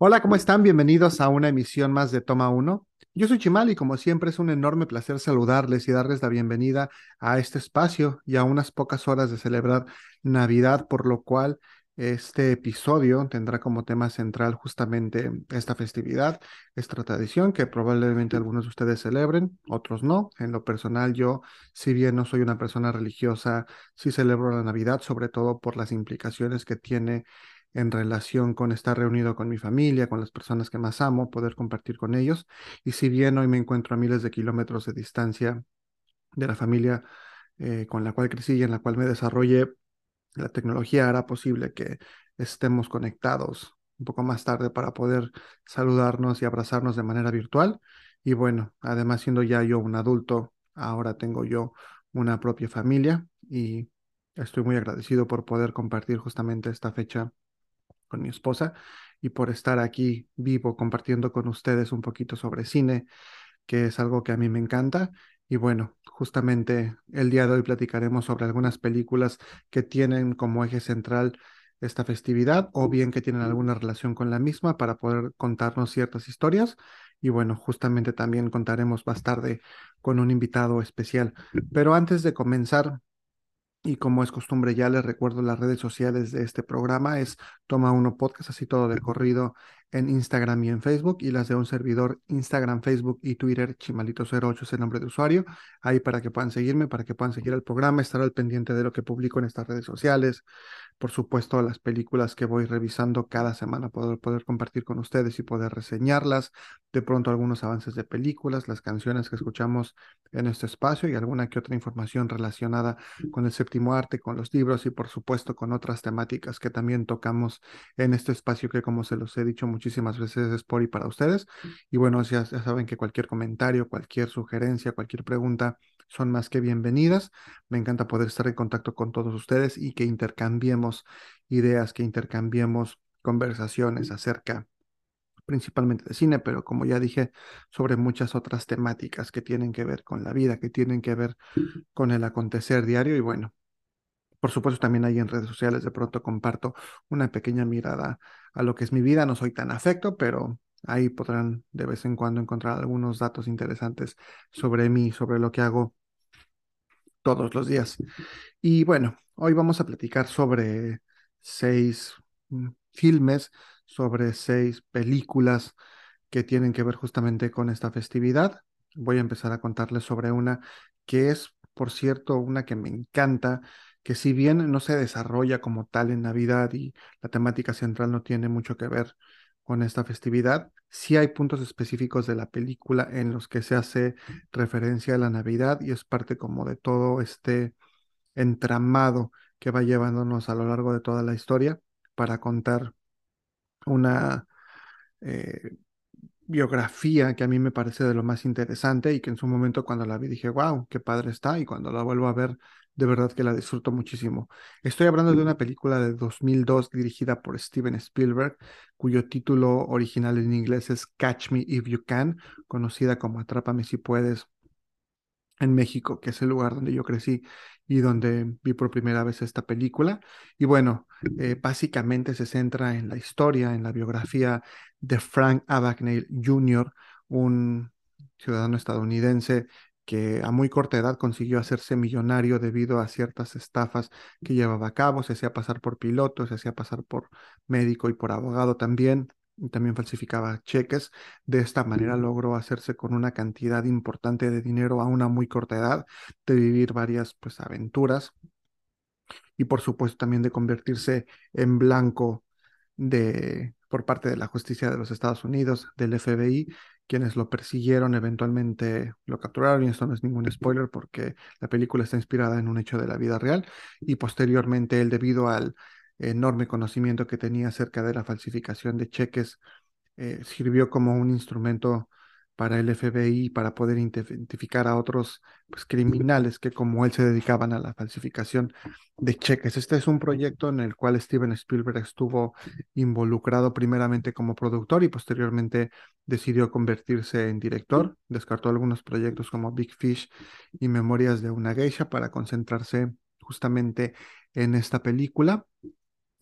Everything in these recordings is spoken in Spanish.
Hola, ¿cómo están? Bienvenidos a una emisión más de Toma 1. Yo soy Chimal y como siempre es un enorme placer saludarles y darles la bienvenida a este espacio y a unas pocas horas de celebrar Navidad, por lo cual este episodio tendrá como tema central justamente esta festividad, esta tradición que probablemente algunos de ustedes celebren, otros no. En lo personal, yo, si bien no soy una persona religiosa, sí celebro la Navidad, sobre todo por las implicaciones que tiene en relación con estar reunido con mi familia, con las personas que más amo, poder compartir con ellos. Y si bien hoy me encuentro a miles de kilómetros de distancia de la familia eh, con la cual crecí y en la cual me desarrollé, la tecnología hará posible que estemos conectados un poco más tarde para poder saludarnos y abrazarnos de manera virtual. Y bueno, además siendo ya yo un adulto, ahora tengo yo una propia familia y estoy muy agradecido por poder compartir justamente esta fecha con mi esposa y por estar aquí vivo compartiendo con ustedes un poquito sobre cine, que es algo que a mí me encanta. Y bueno, justamente el día de hoy platicaremos sobre algunas películas que tienen como eje central esta festividad o bien que tienen alguna relación con la misma para poder contarnos ciertas historias. Y bueno, justamente también contaremos más tarde con un invitado especial. Pero antes de comenzar, y como es costumbre, ya les recuerdo las redes sociales de este programa, es Toma Uno Podcast, así todo de corrido en Instagram y en Facebook, y las de un servidor Instagram, Facebook y Twitter, Chimalito08 es el nombre de usuario, ahí para que puedan seguirme, para que puedan seguir el programa, estar al pendiente de lo que publico en estas redes sociales, por supuesto las películas que voy revisando cada semana, poder, poder compartir con ustedes y poder reseñarlas, de pronto algunos avances de películas, las canciones que escuchamos en este espacio y alguna que otra información relacionada con el séptimo arte, con los libros y por supuesto con otras temáticas que también tocamos en este espacio que como se los he dicho muchísimas veces es por y para ustedes. Y bueno, ya, ya saben que cualquier comentario, cualquier sugerencia, cualquier pregunta son más que bienvenidas. Me encanta poder estar en contacto con todos ustedes y que intercambiemos ideas, que intercambiemos conversaciones acerca principalmente de cine, pero como ya dije, sobre muchas otras temáticas que tienen que ver con la vida, que tienen que ver con el acontecer diario y bueno, por supuesto también ahí en redes sociales de pronto comparto una pequeña mirada a lo que es mi vida, no soy tan afecto, pero ahí podrán de vez en cuando encontrar algunos datos interesantes sobre mí, sobre lo que hago todos los días. Y bueno, hoy vamos a platicar sobre seis mm, filmes sobre seis películas que tienen que ver justamente con esta festividad. Voy a empezar a contarles sobre una que es, por cierto, una que me encanta, que si bien no se desarrolla como tal en Navidad y la temática central no tiene mucho que ver con esta festividad, sí hay puntos específicos de la película en los que se hace referencia a la Navidad y es parte como de todo este entramado que va llevándonos a lo largo de toda la historia para contar una eh, biografía que a mí me parece de lo más interesante y que en su momento cuando la vi dije, wow, qué padre está y cuando la vuelvo a ver, de verdad que la disfruto muchísimo. Estoy hablando de una película de 2002 dirigida por Steven Spielberg, cuyo título original en inglés es Catch Me If You Can, conocida como Atrápame si puedes en México, que es el lugar donde yo crecí y donde vi por primera vez esta película. Y bueno, eh, básicamente se centra en la historia, en la biografía de Frank Abagnale Jr., un ciudadano estadounidense que a muy corta edad consiguió hacerse millonario debido a ciertas estafas que llevaba a cabo, se hacía pasar por piloto, se hacía pasar por médico y por abogado también, también falsificaba cheques. De esta manera logró hacerse con una cantidad importante de dinero a una muy corta edad, de vivir varias pues aventuras y por supuesto también de convertirse en blanco de por parte de la justicia de los Estados Unidos, del FBI, quienes lo persiguieron, eventualmente lo capturaron, y esto no es ningún spoiler porque la película está inspirada en un hecho de la vida real, y posteriormente él, debido al enorme conocimiento que tenía acerca de la falsificación de cheques, eh, sirvió como un instrumento para el FBI para poder identificar a otros pues, criminales que como él se dedicaban a la falsificación de cheques. Este es un proyecto en el cual Steven Spielberg estuvo involucrado primeramente como productor y posteriormente decidió convertirse en director. Descartó algunos proyectos como Big Fish y Memorias de una geisha para concentrarse justamente en esta película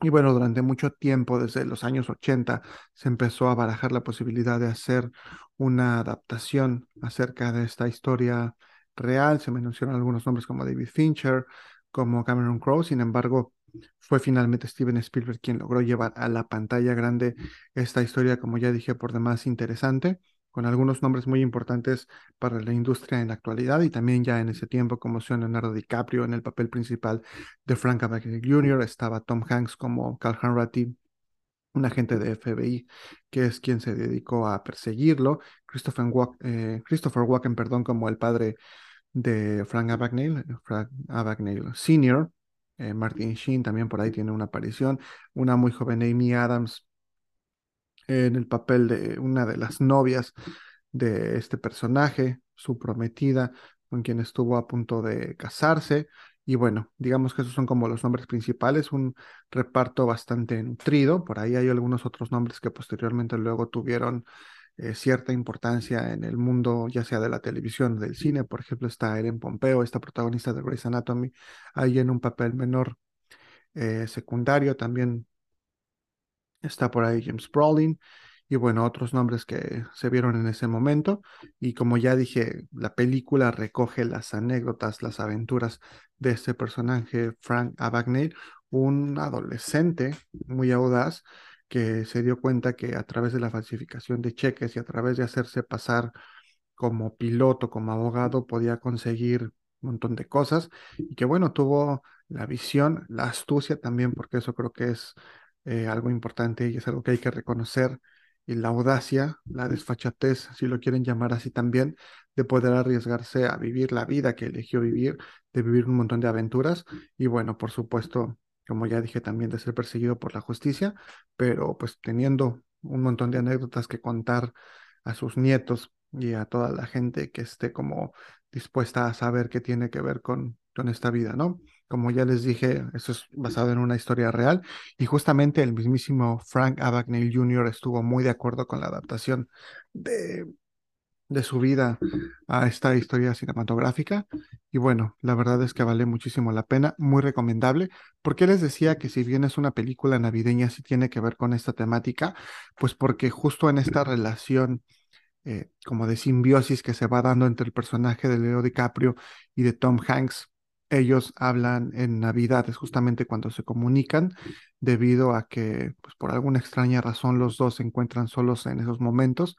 Y bueno, durante mucho tiempo, desde los años 80, se empezó a barajar la posibilidad de hacer una adaptación acerca de esta historia real. Se mencionan algunos nombres como David Fincher, como Cameron Crowe. Sin embargo, fue finalmente Steven Spielberg quien logró llevar a la pantalla grande esta historia, como ya dije, por demás interesante con algunos nombres muy importantes para la industria en la actualidad y también ya en ese tiempo como son Leonardo DiCaprio en el papel principal de Frank Abagnale Jr., estaba Tom Hanks como Carl Hanratty, un agente de FBI que es quien se dedicó a perseguirlo, Christopher, eh, Christopher Walken, perdón, como el padre de Frank Abagnale, Frank Abagnale Sr., eh, Martin Sheen también por ahí tiene una aparición, una muy joven Amy Adams en el papel de una de las novias de este personaje, su prometida, con quien estuvo a punto de casarse. Y bueno, digamos que esos son como los nombres principales, un reparto bastante nutrido. Por ahí hay algunos otros nombres que posteriormente luego tuvieron eh, cierta importancia en el mundo, ya sea de la televisión del cine. Por ejemplo, está Ellen Pompeo, esta protagonista de Grey's Anatomy, ahí en un papel menor eh, secundario. También Está por ahí James Brolin y bueno, otros nombres que se vieron en ese momento. Y como ya dije, la película recoge las anécdotas, las aventuras de este personaje, Frank Abagnale, un adolescente muy audaz que se dio cuenta que a través de la falsificación de cheques y a través de hacerse pasar como piloto, como abogado, podía conseguir un montón de cosas y que bueno, tuvo la visión, la astucia también, porque eso creo que es eh, algo importante y es algo que hay que reconocer, y la audacia, la desfachatez, si lo quieren llamar así también, de poder arriesgarse a vivir la vida que eligió vivir, de vivir un montón de aventuras y bueno, por supuesto, como ya dije también, de ser perseguido por la justicia, pero pues teniendo un montón de anécdotas que contar a sus nietos y a toda la gente que esté como dispuesta a saber qué tiene que ver con, con esta vida, ¿no? Como ya les dije, eso es basado en una historia real y justamente el mismísimo Frank Abagnale Jr. estuvo muy de acuerdo con la adaptación de, de su vida a esta historia cinematográfica. Y bueno, la verdad es que vale muchísimo la pena, muy recomendable. porque les decía que si bien es una película navideña, sí tiene que ver con esta temática? Pues porque justo en esta relación eh, como de simbiosis que se va dando entre el personaje de Leo DiCaprio y de Tom Hanks, ellos hablan en Navidad, es justamente cuando se comunican, debido a que, pues por alguna extraña razón, los dos se encuentran solos en esos momentos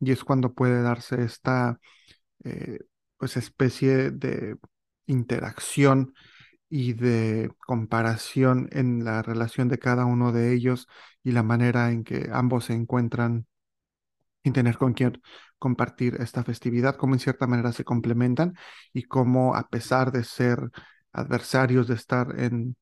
y es cuando puede darse esta, eh, pues, especie de interacción y de comparación en la relación de cada uno de ellos y la manera en que ambos se encuentran y tener con quien compartir esta festividad, cómo en cierta manera se complementan y cómo a pesar de ser adversarios, de estar en,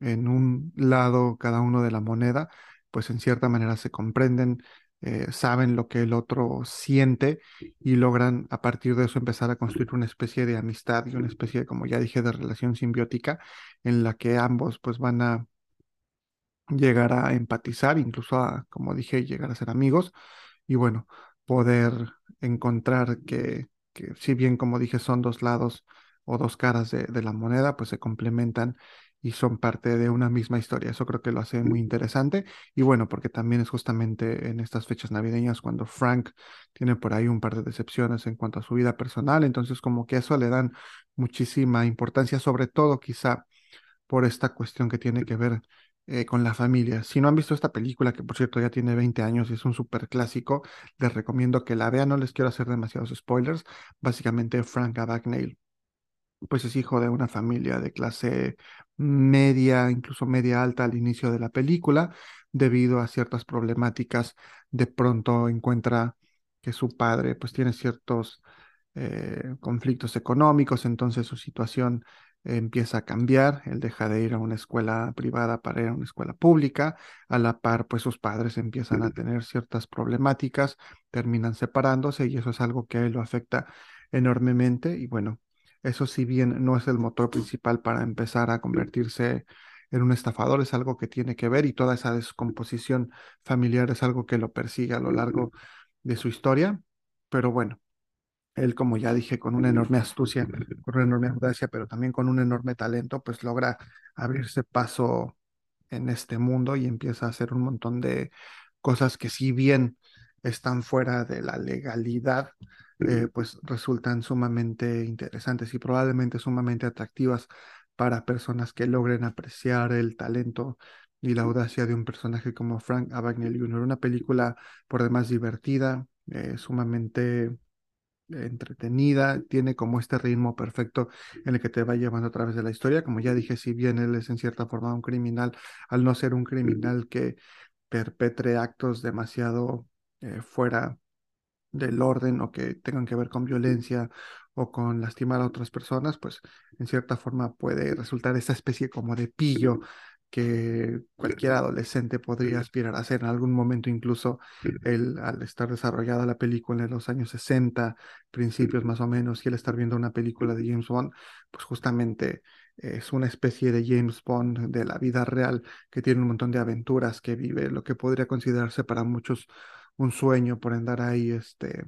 en un lado cada uno de la moneda, pues en cierta manera se comprenden, eh, saben lo que el otro siente y logran a partir de eso empezar a construir una especie de amistad y una especie, como ya dije, de relación simbiótica en la que ambos pues van a llegar a empatizar, incluso a, como dije, llegar a ser amigos y bueno, poder encontrar que, si bien como dije son dos lados o dos caras de, de, la moneda, pues se complementan y son parte de una misma historia. Eso creo que lo hace muy interesante. Y bueno, porque también es justamente en estas fechas navideñas cuando Frank tiene por ahí un par de decepciones en cuanto a su vida personal. Entonces como que eso le dan muchísima importancia, sobre todo quizá por esta cuestión que tiene que ver eh, con la familia. Si no han visto esta película, que por cierto ya tiene 20 años y es un súper clásico, les recomiendo que la vean, no les quiero hacer demasiados spoilers. Básicamente Frank Abagnale, pues es hijo de una familia de clase media, incluso media alta al inicio de la película, debido a ciertas problemáticas, de pronto encuentra que su padre pues tiene ciertos eh, conflictos económicos, entonces su situación empieza a cambiar, él deja de ir a una escuela privada para ir a una escuela pública, a la par pues sus padres empiezan a tener ciertas problemáticas, terminan separándose y eso es algo que a él lo afecta enormemente y bueno, eso si bien no es el motor principal para empezar a convertirse en un estafador, es algo que tiene que ver y toda esa descomposición familiar es algo que lo persigue a lo largo de su historia, pero bueno, él, como ya dije, con una enorme astucia, con una enorme audacia, pero también con un enorme talento, pues logra abrirse paso en este mundo y empieza a hacer un montón de cosas que si bien están fuera de la legalidad, eh, pues resultan sumamente interesantes y probablemente sumamente atractivas para personas que logren apreciar el talento y la audacia de un personaje como Frank Abagnale Jr. Una película por demás divertida, eh, sumamente entretenida, tiene como este ritmo perfecto en el que te va llevando a través de la historia. Como ya dije, si bien él es en cierta forma un criminal, al no ser un criminal que perpetre actos demasiado eh, fuera del orden o que tengan que ver con violencia o con lastimar a otras personas, pues en cierta forma puede resultar esta especie como de pillo que cualquier adolescente podría aspirar a ser en algún momento, incluso él, al estar desarrollada la película en los años 60, principios más o menos, y el estar viendo una película de James Bond, pues justamente es una especie de James Bond de la vida real que tiene un montón de aventuras que vive, lo que podría considerarse para muchos un sueño por andar ahí este,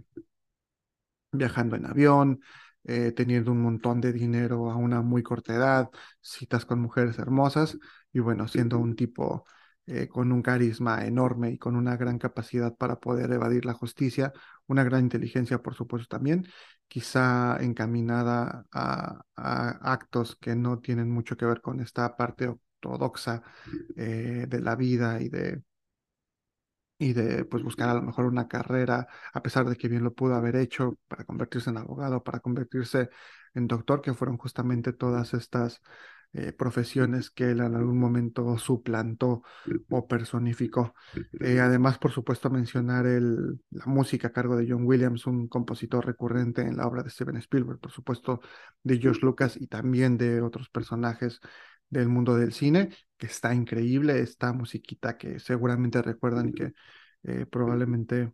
viajando en avión, eh, teniendo un montón de dinero a una muy corta edad, citas con mujeres hermosas y bueno, siendo un tipo eh, con un carisma enorme y con una gran capacidad para poder evadir la justicia, una gran inteligencia por supuesto también, quizá encaminada a, actos que no tienen mucho que ver con esta parte ortodoxa eh, de la vida y de y de pues buscar a lo mejor una carrera, a pesar de que bien lo pudo haber hecho para convertirse en abogado, para convertirse en doctor, que fueron justamente todas estas eh, profesiones que él en algún momento suplantó o personificó. Eh, además, por supuesto, mencionar el, la música a cargo de John Williams, un compositor recurrente en la obra de Steven Spielberg, por supuesto, de George Lucas y también de otros personajes del mundo del cine, que está increíble, esta musiquita que seguramente recuerdan y que eh, probablemente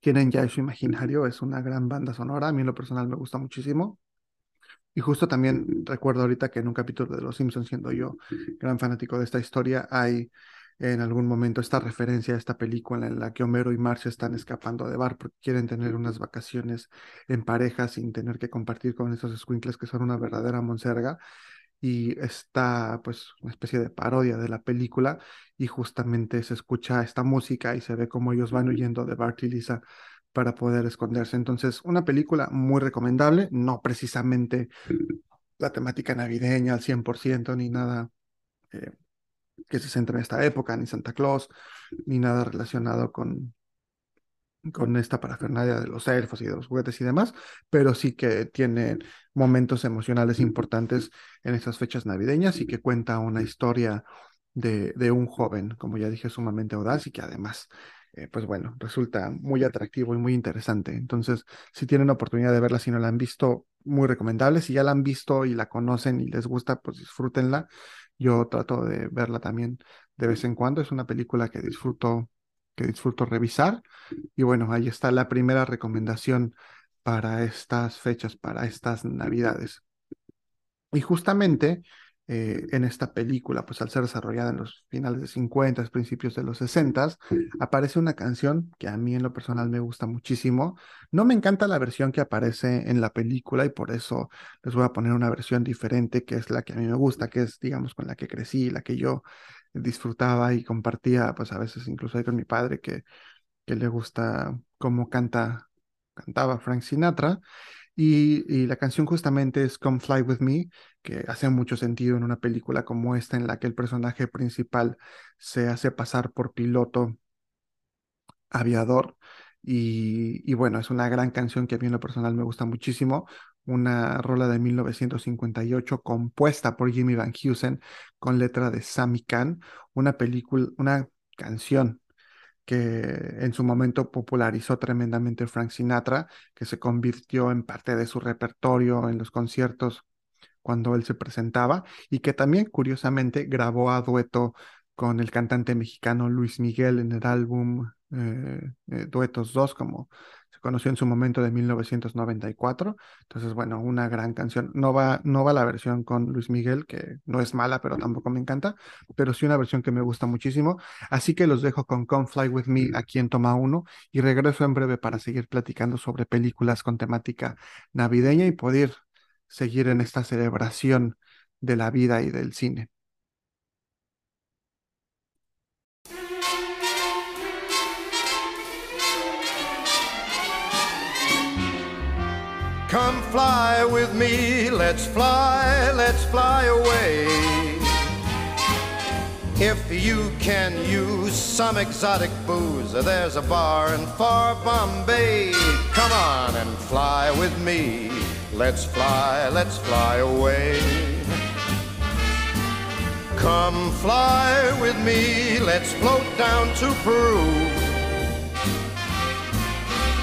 tienen ya su imaginario, es una gran banda sonora, a mí en lo personal me gusta muchísimo. Y justo también recuerdo ahorita que en un capítulo de Los Simpsons, siendo yo gran fanático de esta historia, hay en algún momento esta referencia a esta película en la que Homero y Marcia están escapando de bar porque quieren tener unas vacaciones en pareja sin tener que compartir con esos squinkles que son una verdadera monserga y está pues una especie de parodia de la película y justamente se escucha esta música y se ve como ellos van huyendo de Bart y Lisa para poder esconderse. Entonces, una película muy recomendable, no precisamente la temática navideña al 100% ni nada eh, que se centre en esta época, ni Santa Claus, ni nada relacionado con, con esta parafernalia de los elfos y de los juguetes y demás, pero sí que tiene momentos emocionales importantes en estas fechas navideñas y que cuenta una historia de, de un joven, como ya dije, sumamente audaz y que además, eh, pues bueno, resulta muy atractivo y muy interesante. Entonces, si tienen oportunidad de verla, si no la han visto, muy recomendable. Si ya la han visto y la conocen y les gusta, pues disfrútenla. Yo trato de verla también de vez en cuando. Es una película que disfruto que disfruto revisar. Y bueno, ahí está la primera recomendación para estas fechas, para estas navidades. Y justamente eh, en esta película, pues al ser desarrollada en los finales de 50, principios de los 60, aparece una canción que a mí en lo personal me gusta muchísimo. No me encanta la versión que aparece en la película y por eso les voy a poner una versión diferente, que es la que a mí me gusta, que es, digamos, con la que crecí, la que yo disfrutaba y compartía, pues a veces incluso ahí con mi padre, que, que le gusta cómo canta, cantaba Frank Sinatra. Y, y, la canción justamente es Come Fly With Me, que hace mucho sentido en una película como esta, en la que el personaje principal se hace pasar por piloto aviador. Y, y bueno, es una gran canción que a mí en lo personal me gusta muchísimo una rola de 1958 compuesta por Jimmy Van Heusen con letra de Sammy Kahn, una película, una canción que en su momento popularizó tremendamente Frank Sinatra, que se convirtió en parte de su repertorio en los conciertos cuando él se presentaba y que también curiosamente grabó a dueto con el cantante mexicano Luis Miguel en el álbum eh, eh, Duetos 2, como conoció en su momento de 1994. Entonces, bueno, una gran canción. No va, no va la versión con Luis Miguel, que no es mala, pero tampoco me encanta, pero sí una versión que me gusta muchísimo. Así que los dejo con Come Fly With Me aquí en Toma 1 y regreso en breve para seguir platicando sobre películas con temática navideña y poder seguir en esta celebración de la vida y del cine. Fly with me, let's fly, let's fly away. If you can use some exotic booze, there's a bar in far Bombay. Come on and fly with me. Let's fly, let's fly away. Come fly with me, let's float down to Peru.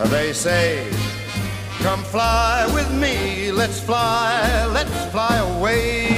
Uh, they say, come fly with me, let's fly, let's fly away.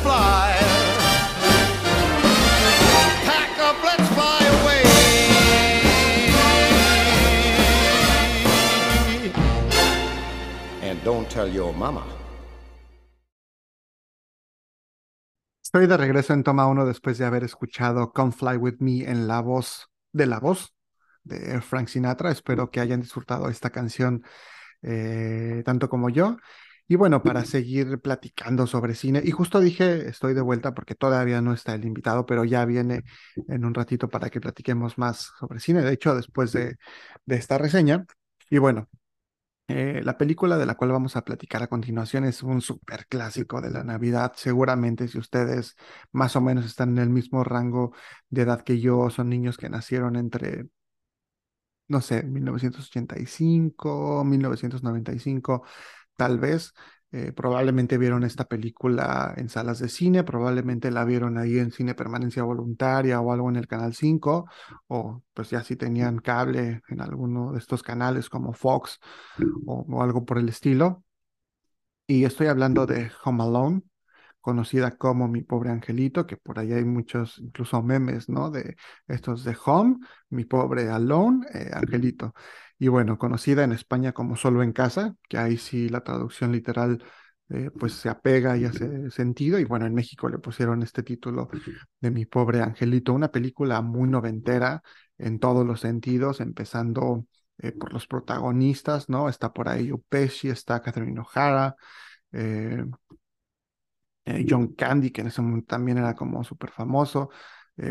tell your mama. Estoy de regreso en toma uno después de haber escuchado Come Fly With Me en la voz de la voz de Frank Sinatra. Espero que hayan disfrutado esta canción eh, tanto como yo. Y bueno, para seguir platicando sobre cine, y justo dije, estoy de vuelta porque todavía no está el invitado, pero ya viene en un ratito para que platiquemos más sobre cine, de hecho, después de, de esta reseña. Y bueno, eh, la película de la cual vamos a platicar a continuación es un súper clásico de la Navidad. Seguramente si ustedes más o menos están en el mismo rango de edad que yo, son niños que nacieron entre, no sé, 1985, 1995, tal vez. Eh, probablemente vieron esta película en salas de cine, probablemente la vieron ahí en cine permanencia voluntaria o algo en el canal 5, o pues ya si tenían cable en alguno de estos canales como Fox o, algo por el estilo. Y estoy hablando de Home Alone, conocida como Mi Pobre Angelito, que por ahí hay muchos, incluso memes, ¿no? De estos de Home, Mi Pobre Alone, eh, Angelito. Y bueno, conocida en España como Solo en Casa, que ahí sí la traducción literal eh, pues se apega y hace sentido. Y bueno, en México le pusieron este título de Mi Pobre Angelito, una película muy noventera en todos los sentidos, empezando eh, por los protagonistas, ¿no? Está por ahí Pesci, está Catherine O'Hara, eh, John Candy, que en ese momento también era como súper famoso,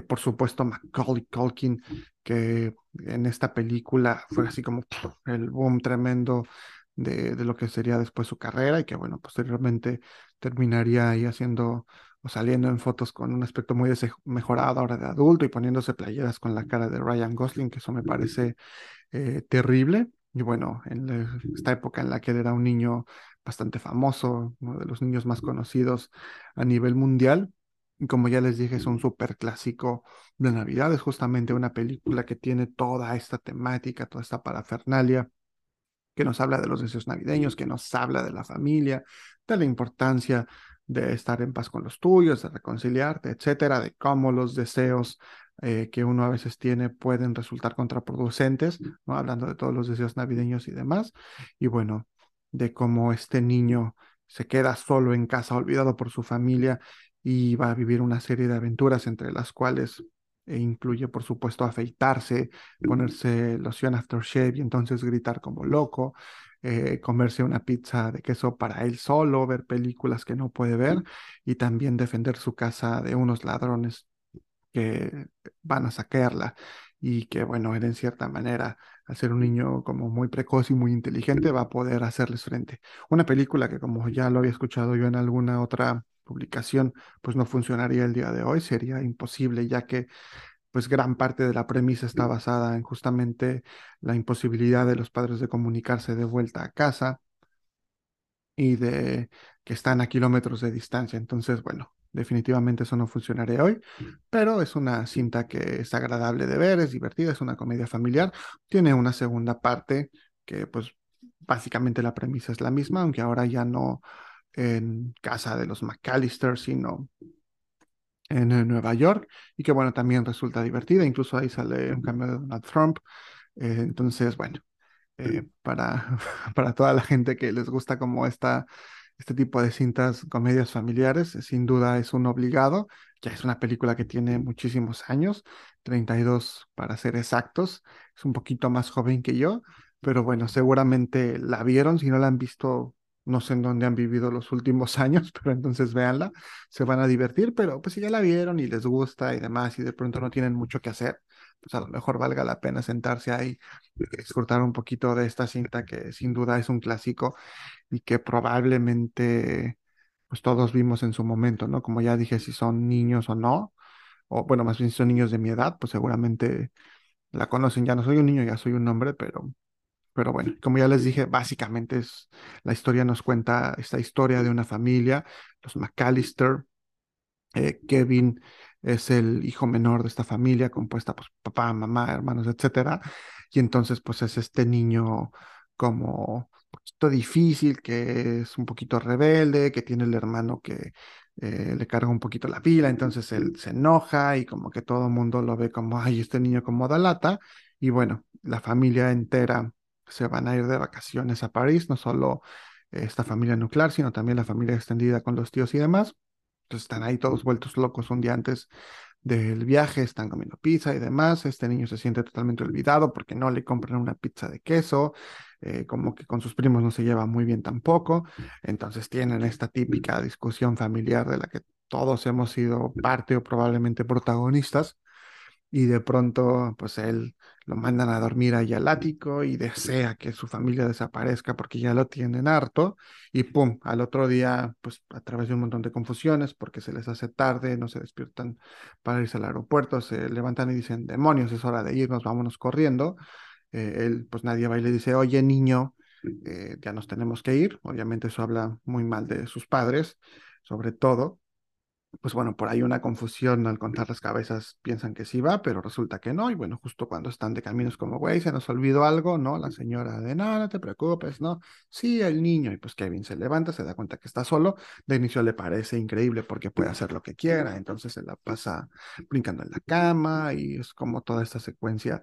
por supuesto Macaulay Culkin, que en esta película fue así como el boom tremendo de, de lo que sería después su carrera y que bueno, posteriormente terminaría ahí haciendo o saliendo en fotos con un aspecto muy mejorado ahora de adulto y poniéndose playeras con la cara de Ryan Gosling, que eso me parece eh, terrible. y bueno, en esta época en la que él era un niño bastante famoso, uno de los niños más conocidos a nivel mundial. Como ya les dije, es un súper clásico de Navidad. Es justamente una película que tiene toda esta temática, toda esta parafernalia, que nos habla de los deseos navideños, que nos habla de la familia, de la importancia de estar en paz con los tuyos, de reconciliarte, etcétera, de cómo los deseos eh, que uno a veces tiene pueden resultar contraproducentes, hablando de todos los deseos navideños y demás, y bueno, de cómo este niño se queda solo en casa, olvidado por su familia, y va a vivir una serie de aventuras entre las cuales e incluye, por supuesto, afeitarse, ponerse loción aftershave y entonces gritar como loco, eh, comerse una pizza de queso para él solo, ver películas que no puede ver y también defender su casa de unos ladrones que van a saquearla y que, bueno, él en cierta manera, al ser un niño como muy precoz y muy inteligente, va a poder hacerles frente. Una película que, como ya lo había escuchado yo en alguna otra publicación, pues no funcionaría el día de hoy, sería imposible, ya que pues gran parte de la premisa está basada en justamente la imposibilidad de los padres de comunicarse de vuelta a casa y de que están a kilómetros de distancia. Entonces, bueno, Definitivamente eso no funcionaría hoy, pero es una cinta que es agradable de ver, es divertida, es una comedia familiar. Tiene una segunda parte que pues básicamente la premisa es la misma, aunque ahora ya no en casa de los McAllister, sino en Nueva York, y que bueno, también resulta divertida, incluso ahí sale un cambio de Donald Trump. Eh, entonces, bueno, eh, para, para toda la gente que les gusta como esta este tipo de cintas, comedias familiares, sin duda es un obligado. Ya es una película que tiene muchísimos años, 32 para ser exactos. Es un poquito más joven que yo, pero bueno, seguramente la vieron. Si no la han visto, no sé en dónde han vivido los últimos años, pero entonces véanla, se van a divertir. Pero pues si ya la vieron y les gusta y demás, y de pronto no tienen mucho que hacer, pues a lo mejor valga la pena sentarse ahí y disfrutar un poquito de esta cinta que sin duda es un clásico y que probablemente pues todos vimos en su momento, ¿no? Como ya dije, si son niños o no, o bueno, más bien si son niños de mi edad, pues seguramente la conocen, ya no soy un niño, ya soy un hombre, pero, pero bueno, como ya les dije, básicamente es, la historia nos cuenta esta historia de una familia, los McAllister, eh, Kevin es el hijo menor de esta familia compuesta por pues, papá, mamá, hermanos, etcétera, y entonces pues es este niño como poquito difícil, que es un poquito rebelde, que tiene el hermano que eh, le carga un poquito la pila, entonces él se enoja y como que todo el mundo lo ve como, ay, este niño como da lata, y bueno, la familia entera se van a ir de vacaciones a París, no solo esta familia nuclear, sino también la familia extendida con los tíos y demás. Entonces están ahí todos vueltos locos un día antes del viaje, están comiendo pizza y demás. Este niño se siente totalmente olvidado porque no le compran una pizza de queso, eh, como que con sus primos no se lleva muy bien tampoco. Entonces tienen esta típica discusión familiar de la que todos hemos sido parte o probablemente protagonistas y de pronto pues él lo mandan a dormir ahí al ático y desea que su familia desaparezca porque ya lo tienen harto y pum, al otro día pues a través de un montón de confusiones porque se les hace tarde, no se despiertan para irse al aeropuerto, se levantan y dicen demonios, es hora de irnos, vámonos corriendo. Eh, él pues nadie va y le dice, oye niño, eh, ya nos tenemos que ir, obviamente eso habla muy mal de sus padres, sobre todo pues bueno, por ahí una confusión al contar las cabezas, piensan que sí va, pero resulta que no, y bueno, justo cuando están de caminos como, güey, se nos olvidó algo, ¿no? La señora de, no, no te preocupes, ¿no? Sí, el niño, y pues Kevin se levanta, se da cuenta que está solo, de inicio le parece increíble porque puede hacer lo que quiera, entonces se la pasa brincando en la cama, y es como toda esta secuencia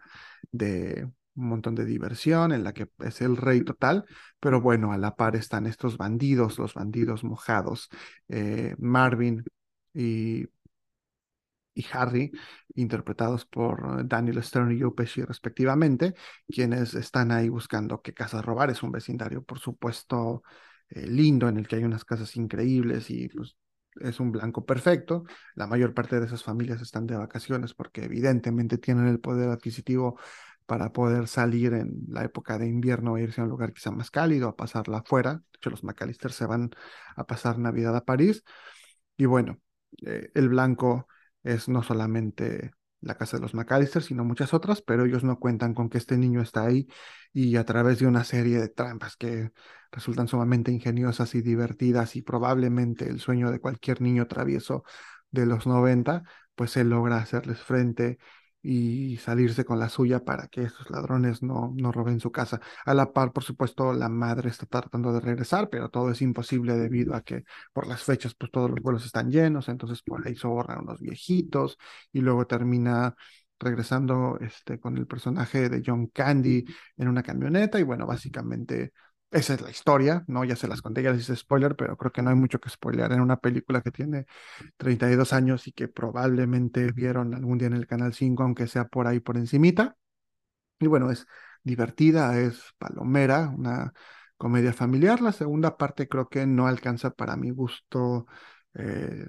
de un montón de diversión en la que es el rey total, pero bueno, a la par están estos bandidos, los bandidos mojados, eh, Marvin y, y Harry, interpretados por Daniel Stern y Joe respectivamente, quienes están ahí buscando qué casas robar. Es un vecindario, por supuesto, eh, lindo, en el que hay unas casas increíbles y pues es un blanco perfecto. La mayor parte de esas familias están de vacaciones porque evidentemente tienen el poder adquisitivo para poder salir en la época de invierno e irse a un lugar quizá más cálido, a pasarla afuera. De hecho, los McAllister se van a pasar Navidad a París. Y bueno, eh, el blanco es no solamente la casa de los McAllister, sino muchas otras, pero ellos no cuentan con que este niño está ahí y a través de una serie de trampas que resultan sumamente ingeniosas y divertidas y probablemente el sueño de cualquier niño travieso de los 90, pues él logra hacerles frente y salirse con la suya para que esos ladrones no, no roben su casa. A la par, por supuesto, la madre está tratando de regresar, pero todo es imposible debido a que por las fechas, pues todos los vuelos están llenos, entonces por ahí sobornan unos viejitos y luego termina regresando este, con el personaje de John Candy en una camioneta y bueno, básicamente esa es la historia, ¿no? Ya se las conté, ya les hice spoiler, pero creo que no hay mucho que spoilear en una película que tiene 32 años y que probablemente vieron algún día en el Canal 5, aunque sea por ahí por encimita. Y bueno, es divertida, es palomera, una comedia familiar. La segunda parte creo que no alcanza para mi gusto eh,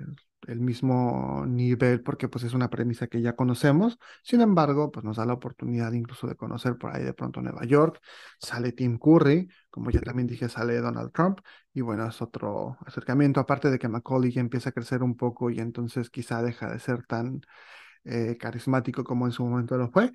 el mismo nivel porque pues es una premisa que ya conocemos. Sin embargo, pues nos da la oportunidad incluso de conocer por ahí de pronto Nueva York. Sale Tim Curry, como ya también dije, sale Donald Trump y bueno, es otro acercamiento, aparte de que Macaulay ya empieza a crecer un poco y entonces quizá deja de ser tan eh, carismático como en su momento lo fue.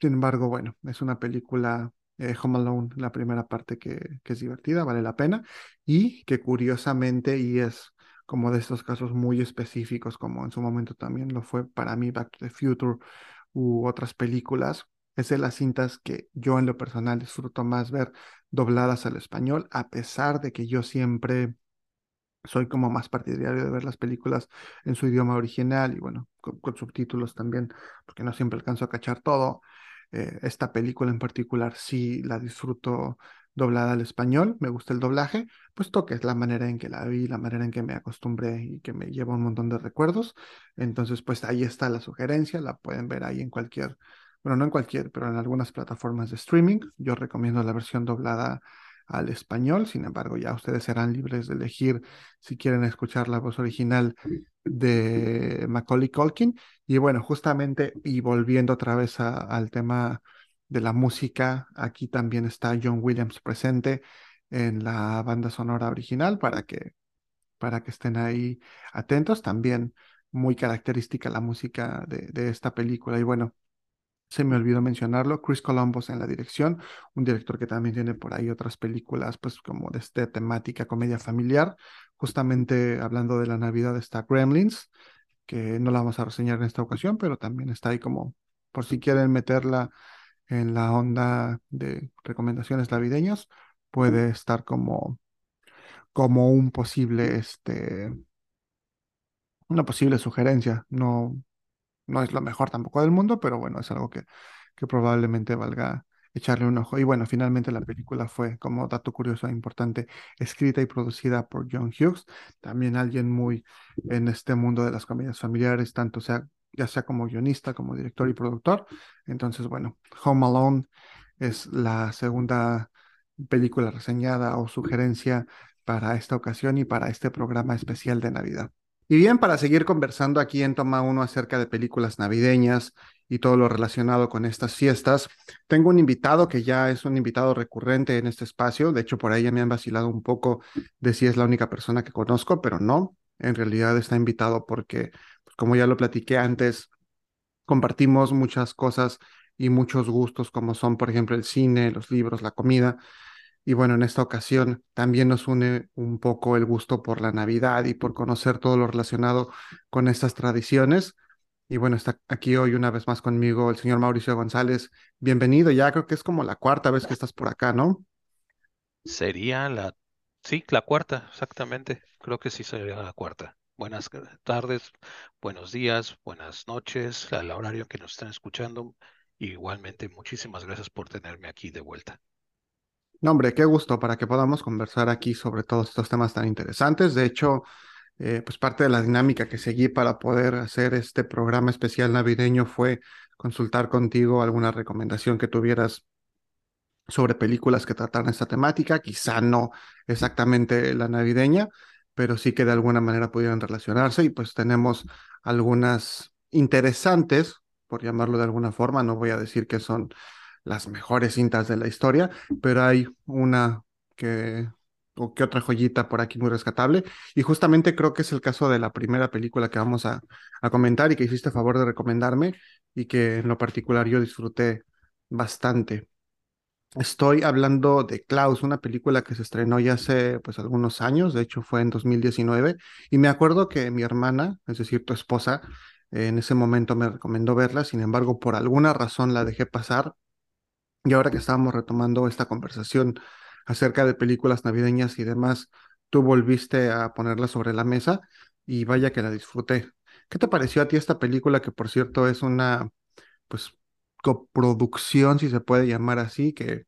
Sin embargo, bueno, es una película eh, Home Alone, la primera parte que, que, es divertida, vale la pena, y que curiosamente, y es como de estos casos muy específicos, como en su momento también lo fue para mí Back to the Future u otras películas, es de las cintas que yo en lo personal disfruto más ver dobladas al español, a pesar de que yo siempre soy como más partidario de ver las películas en su idioma original y bueno, con, subtítulos también, porque no siempre alcanzo a cachar todo. Eh, esta película en particular sí la disfruto doblada al español, me gusta el doblaje, puesto que es la manera en que la vi, la manera en que me acostumbré y que me lleva un montón de recuerdos. Entonces, pues ahí está la sugerencia, la pueden ver ahí en cualquier, bueno, no en cualquier, pero en algunas plataformas de streaming. Yo recomiendo la versión doblada al español, sin embargo, ya ustedes serán libres de elegir si quieren escuchar la voz original de Macaulay Culkin. Y bueno, justamente, y volviendo otra vez al tema de la música. Aquí también está John Williams presente en la banda sonora original para que, para que estén ahí atentos. También muy característica la música de, de esta película. Y bueno, se me olvidó mencionarlo, Chris Columbus en la dirección, un director que también tiene por ahí otras películas, pues como de esta temática, comedia familiar. Justamente hablando de la Navidad está Gremlins, que no la vamos a reseñar en esta ocasión, pero también está ahí como por si quieren meterla en la onda de recomendaciones navideñas puede estar como, como un posible, este, una posible sugerencia. No, no es lo mejor tampoco del mundo, pero bueno, es algo que, que probablemente valga echarle un ojo. Y bueno, finalmente la película fue, como dato curioso e importante, escrita y producida por John Hughes, también alguien muy en este mundo de las comedias familiares, tanto sea ya sea como guionista, como director y productor. Entonces, bueno, Home Alone es la segunda película reseñada o sugerencia para esta ocasión y para este programa especial de Navidad. Y bien, para seguir conversando aquí en Toma 1 acerca de películas navideñas y todo lo relacionado con estas fiestas, tengo un invitado que ya es un invitado recurrente en este espacio. De hecho, por ahí ya me han vacilado un poco de si es la única persona que conozco, pero no. En realidad está invitado porque como ya lo platiqué antes, compartimos muchas cosas y muchos gustos, como son, por ejemplo, el cine, los libros, la comida. Y bueno, en esta ocasión también nos une un poco el gusto por la Navidad y por conocer todo lo relacionado con estas tradiciones. Y bueno, está aquí hoy una vez más conmigo el señor Mauricio González. Bienvenido, ya creo que es como la cuarta vez que estás por acá, ¿no? Sería la, sí, la cuarta, exactamente. Creo que sí sería la cuarta. Buenas tardes, buenos días, buenas noches, al horario que nos están escuchando. Igualmente, muchísimas gracias por tenerme aquí de vuelta. No, hombre, qué gusto para que podamos conversar aquí sobre todos estos temas tan interesantes. De hecho, eh, pues parte de la dinámica que seguí para poder hacer este programa especial navideño fue consultar contigo alguna recomendación que tuvieras sobre películas que trataran esta temática, quizá no exactamente la navideña, pero sí que de alguna manera pudieran relacionarse y pues tenemos algunas interesantes, por llamarlo de alguna forma, no voy a decir que son las mejores cintas de la historia, pero hay una que o que otra joyita por aquí muy rescatable. Y justamente creo que es el caso de la primera película que vamos a, a comentar y que hiciste favor de recomendarme, y que en lo particular yo disfruté bastante. Estoy hablando de Klaus, una película que se estrenó ya hace pues algunos años, de hecho fue en 2019, y me acuerdo que mi hermana, es decir, tu esposa, en ese momento me recomendó verla, sin embargo, por alguna razón la dejé pasar, y ahora que estábamos retomando esta conversación acerca de películas navideñas y demás, tú volviste a ponerla sobre la mesa y vaya que la disfruté. ¿Qué te pareció a ti esta película que por cierto es una pues coproducción, si se puede llamar así, que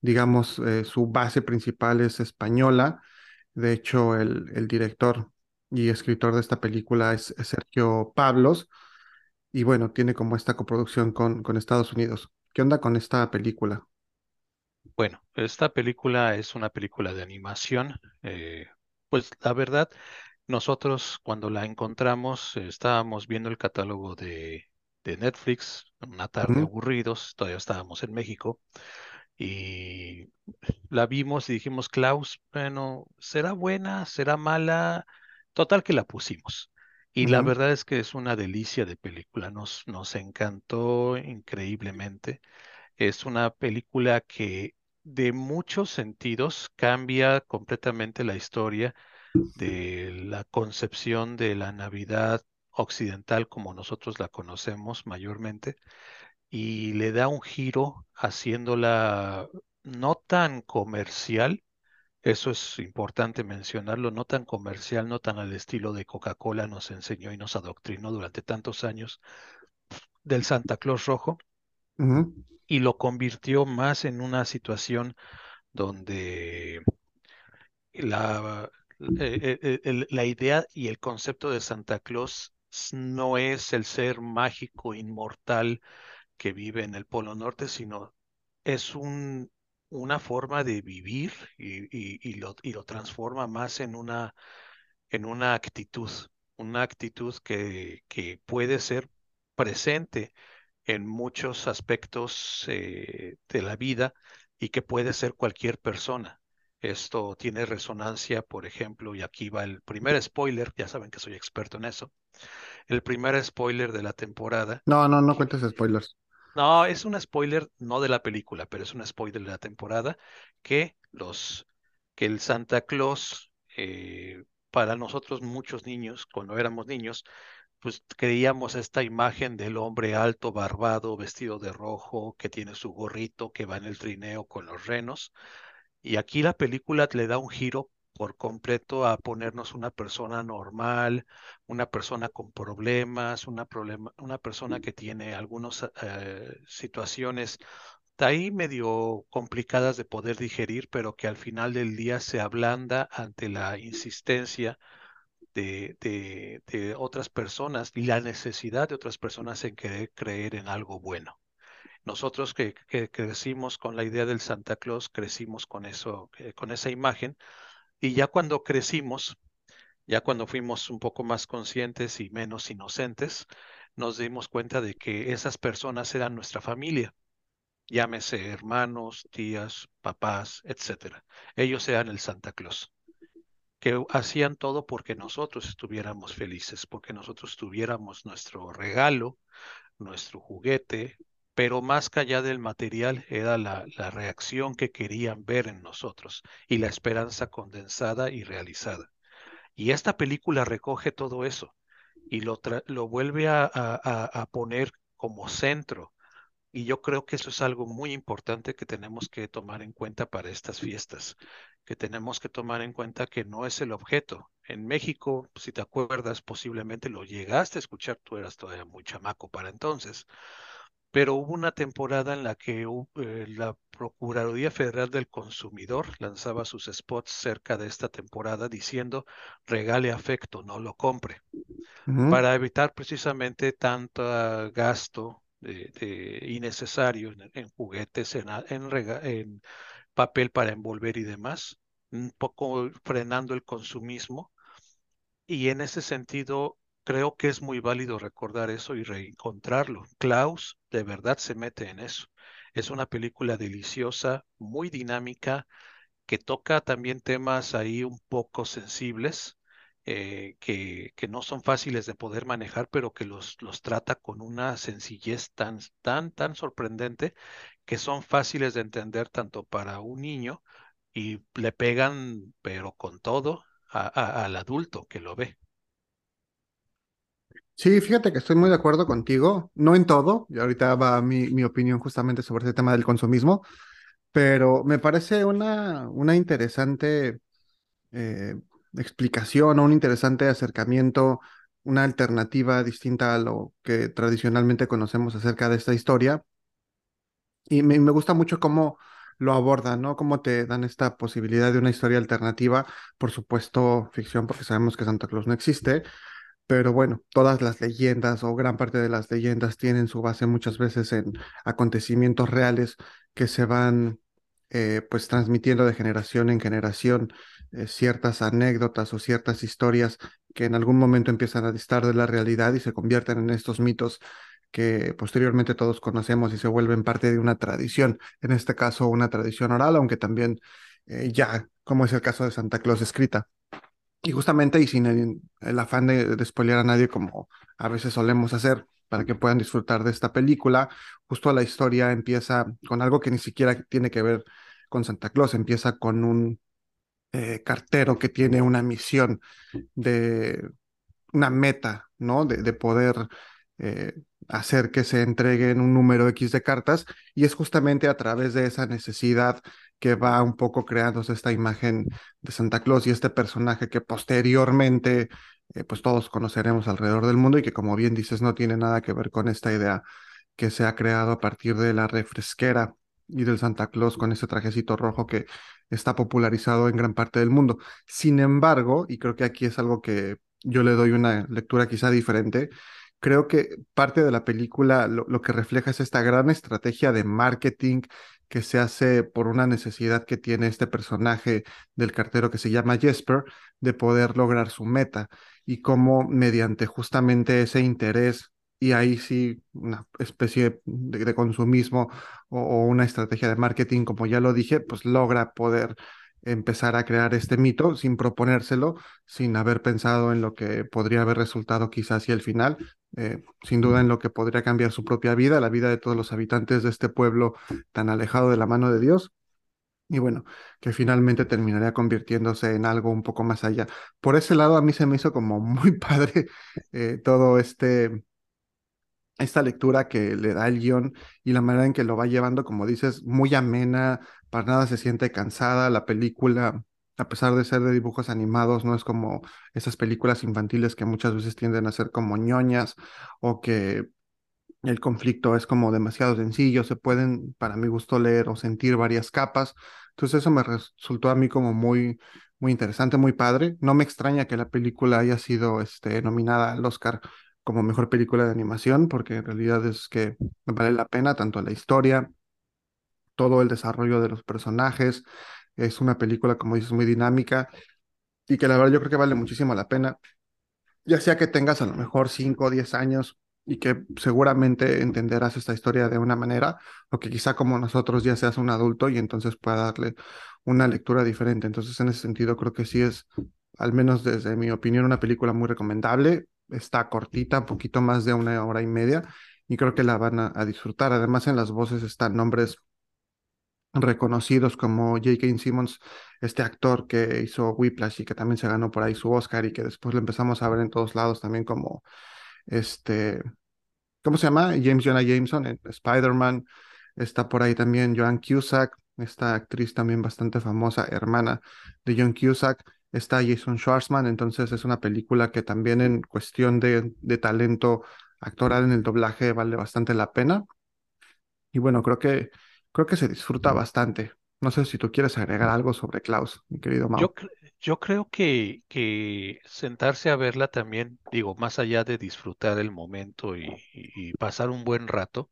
digamos eh, su base principal es española. De hecho, el, director y escritor de esta película es, es, Sergio Pablos y bueno, tiene como esta coproducción con, con Estados Unidos. ¿Qué onda con esta película? Bueno, esta película es una película de animación. Eh, pues la verdad, nosotros cuando la encontramos eh, estábamos viendo el catálogo de, de Netflix, una tarde aburridos, todavía estábamos en México, y la vimos y dijimos, Klaus, bueno, ¿será buena? ¿Será mala? Total que la pusimos. Y la verdad es que es una delicia de película, nos, nos encantó increíblemente. Es una película que de muchos sentidos cambia completamente la historia de la concepción de la Navidad occidental como nosotros la conocemos mayormente y le da un giro haciéndola no tan comercial, eso es importante mencionarlo, no tan comercial, no tan al estilo de Coca-Cola nos enseñó y nos adoctrinó durante tantos años del Santa Claus rojo y lo convirtió más en una situación donde la, eh, eh, la idea y el concepto de Santa Claus no es el ser mágico, inmortal que vive en el Polo Norte, sino es un, una forma de vivir y, lo, transforma más en una, en una actitud, una actitud que, que puede ser presente en muchos aspectos eh, de la vida y que puede ser cualquier persona. Esto tiene resonancia, por ejemplo, y aquí va el primer spoiler, ya saben que soy experto en eso, el primer spoiler de la temporada, No, no, no cuentes spoilers. no, es un spoiler no de la película, pero es un spoiler de la temporada, que los, que el Santa Claus, eh, para nosotros muchos niños, cuando éramos niños, pues creíamos esta imagen del hombre alto, barbado, vestido de rojo, que tiene su gorrito, que va en el trineo con los renos. Y aquí la película le da un giro por completo a ponernos una persona normal, una persona con problemas, una, problema, una persona que tiene algunas eh, situaciones de ahí medio complicadas de poder digerir, pero que al final del día se ablanda ante la insistencia de, de, de otras personas y la necesidad de otras personas en querer creer en algo bueno. Nosotros que, que crecimos con la idea del Santa Claus, crecimos con eso, eh, con esa imagen, y ya cuando crecimos, ya cuando fuimos un poco más conscientes y menos inocentes, nos dimos cuenta de que esas personas eran nuestra familia, llámese hermanos, tías, papás, etcétera. Ellos eran el Santa Claus que hacían todo porque nosotros estuviéramos felices, porque nosotros tuviéramos nuestro regalo, nuestro juguete, pero más que allá del material era la, reacción que querían ver en nosotros y la esperanza condensada y realizada. Y esta película recoge todo eso y lo, lo vuelve a- a poner como centro. Y yo creo que eso es algo muy importante que tenemos que tomar en cuenta para estas fiestas, que tenemos que tomar en cuenta que no es el objeto. En México, si te acuerdas, posiblemente lo llegaste a escuchar, tú eras todavía muy chamaco para entonces, pero hubo una temporada en la que eh, la Procuraduría Federal del Consumidor lanzaba sus spots cerca de esta temporada diciendo regale afecto, no lo compre para evitar precisamente tanto ah, gasto de, de innecesario en, en juguetes, en, a- en rega- en papel para envolver y demás, un poco frenando el consumismo. Y en ese sentido, creo que es muy válido recordar eso y reencontrarlo. Klaus de verdad se mete en eso. Es una película deliciosa, muy dinámica, que toca también temas ahí un poco sensibles eh, que, que, no son fáciles de poder manejar, pero que los, los trata con una sencillez tan, tan, tan sorprendente que son fáciles de entender tanto para un niño y le pegan, pero con todo, a, al adulto que lo ve. Sí, fíjate que estoy muy de acuerdo contigo, no en todo, y ahorita va mi, mi opinión justamente sobre ese tema del consumismo, pero me parece una, una interesante eh, explicación o un interesante acercamiento, una alternativa distinta a lo que tradicionalmente conocemos acerca de esta historia. Y me, me gusta mucho cómo lo abordan, ¿no? Cómo te dan esta posibilidad de una historia alternativa, por supuesto, ficción, porque sabemos que Santa Claus no existe, pero bueno, todas las leyendas o gran parte de las leyendas tienen su base muchas veces en acontecimientos reales que se van eh, pues transmitiendo de generación en generación eh, ciertas anécdotas o ciertas historias que en algún momento empiezan a distar de la realidad y se convierten en estos mitos que posteriormente todos conocemos y se vuelven parte de una tradición, en este caso una tradición oral, aunque también eh, ya, como es el caso de Santa Claus escrita. Y justamente, y sin el, afán de, de spoilear a nadie como a veces solemos hacer, para que puedan disfrutar de esta película, justo la historia empieza con algo que ni siquiera tiene que ver con Santa Claus, empieza con un eh, cartero que tiene una misión de una meta, ¿no? De, de poder eh, hacer que se entreguen un número X de cartas y es justamente a través de esa necesidad que va un poco creándose esta imagen de Santa Claus y este personaje que posteriormente eh, pues todos conoceremos alrededor del mundo y que como bien dices no tiene nada que ver con esta idea que se ha creado a partir de la refresquera y del Santa Claus con ese trajecito rojo que está popularizado en gran parte del mundo. Sin embargo, y creo que aquí es algo que yo le doy una lectura quizá diferente, creo que parte de la película lo, lo, que refleja es esta gran estrategia de marketing que se hace por una necesidad que tiene este personaje del cartero que se llama Jesper de poder lograr su meta y cómo mediante justamente ese interés y ahí sí una especie de, consumismo o, o, una estrategia de marketing, como ya lo dije, pues logra poder empezar a crear este mito sin proponérselo, sin haber pensado en lo que podría haber resultado quizás y el final, eh, sin duda en lo que podría cambiar su propia vida, la vida de todos los habitantes de este pueblo tan alejado de la mano de Dios. Y bueno, que finalmente terminaría convirtiéndose en algo un poco más allá. Por ese lado, a mí se me hizo como muy padre eh, todo este, esta lectura que le da el guion y la manera en que lo va llevando, como dices, muy amena, para nada se siente cansada, la película, a pesar de ser de dibujos animados, no es como esas películas infantiles que muchas veces tienden a ser como ñoñas o que el conflicto es como demasiado sencillo, se pueden, para mi gusto, leer o sentir varias capas. Entonces eso me resultó a mí como muy, muy interesante, muy padre. No me extraña que la película haya sido este, nominada al Oscar como mejor película de animación, porque en realidad es que vale la pena tanto la historia, todo el desarrollo de los personajes. Es una película, como dices, muy dinámica y que la verdad yo creo que vale muchísimo la pena, ya sea que tengas a lo mejor 5 o 10 años y que seguramente entenderás esta historia de una manera, o que quizá como nosotros ya seas un adulto y entonces pueda darle una lectura diferente. Entonces, en ese sentido, creo que sí es, al menos desde mi opinión, una película muy recomendable. Está cortita, un poquito más de una hora y media, y creo que la van a, a disfrutar. Además, en las voces están nombres reconocidos como J.K. Simmons, este actor que hizo Whiplash y que también se ganó por ahí su Oscar y que después lo empezamos a ver en todos lados también como este, ¿cómo se llama? James Jonah Jameson en Spider-Man, está por ahí también Joan Cusack, esta actriz también bastante famosa, hermana de John Cusack, está Jason Schwartzman, entonces es una película que también en cuestión de, de talento actoral en el doblaje vale bastante la pena. Y bueno, creo que creo que se disfruta bastante. No sé si tú quieres agregar algo sobre Klaus, mi querido Mau. Yo, yo creo que, que sentarse a verla también, digo, más allá de disfrutar el momento y, y pasar un buen rato,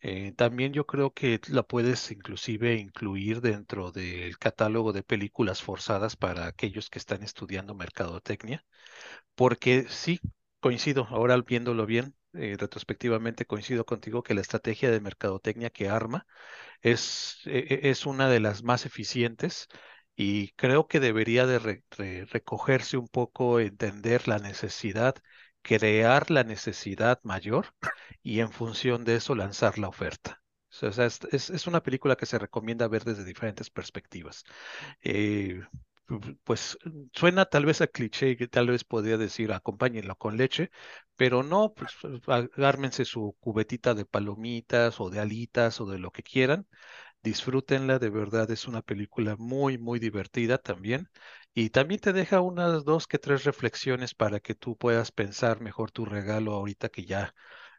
eh, también yo creo que la puedes inclusive incluir dentro del catálogo de películas forzadas para aquellos que están estudiando mercadotecnia, porque sí, coincido, ahora viéndolo bien, eh, retrospectivamente coincido contigo que la estrategia de mercadotecnia que arma es, e, e, es una de las más eficientes y creo que debería de recogerse un poco, entender la necesidad, crear la necesidad mayor y en función de eso lanzar la oferta. Sea, es, una película que se recomienda ver desde diferentes perspectivas. Eh, pues suena tal vez a cliché que tal vez podría decir acompáñenlo con leche, pero no, pues agármense su cubetita de palomitas o de alitas o de lo que quieran disfrútenla, de verdad es una película muy, muy divertida también. Y también te deja unas dos que tres reflexiones para que tú puedas pensar mejor tu regalo ahorita que ya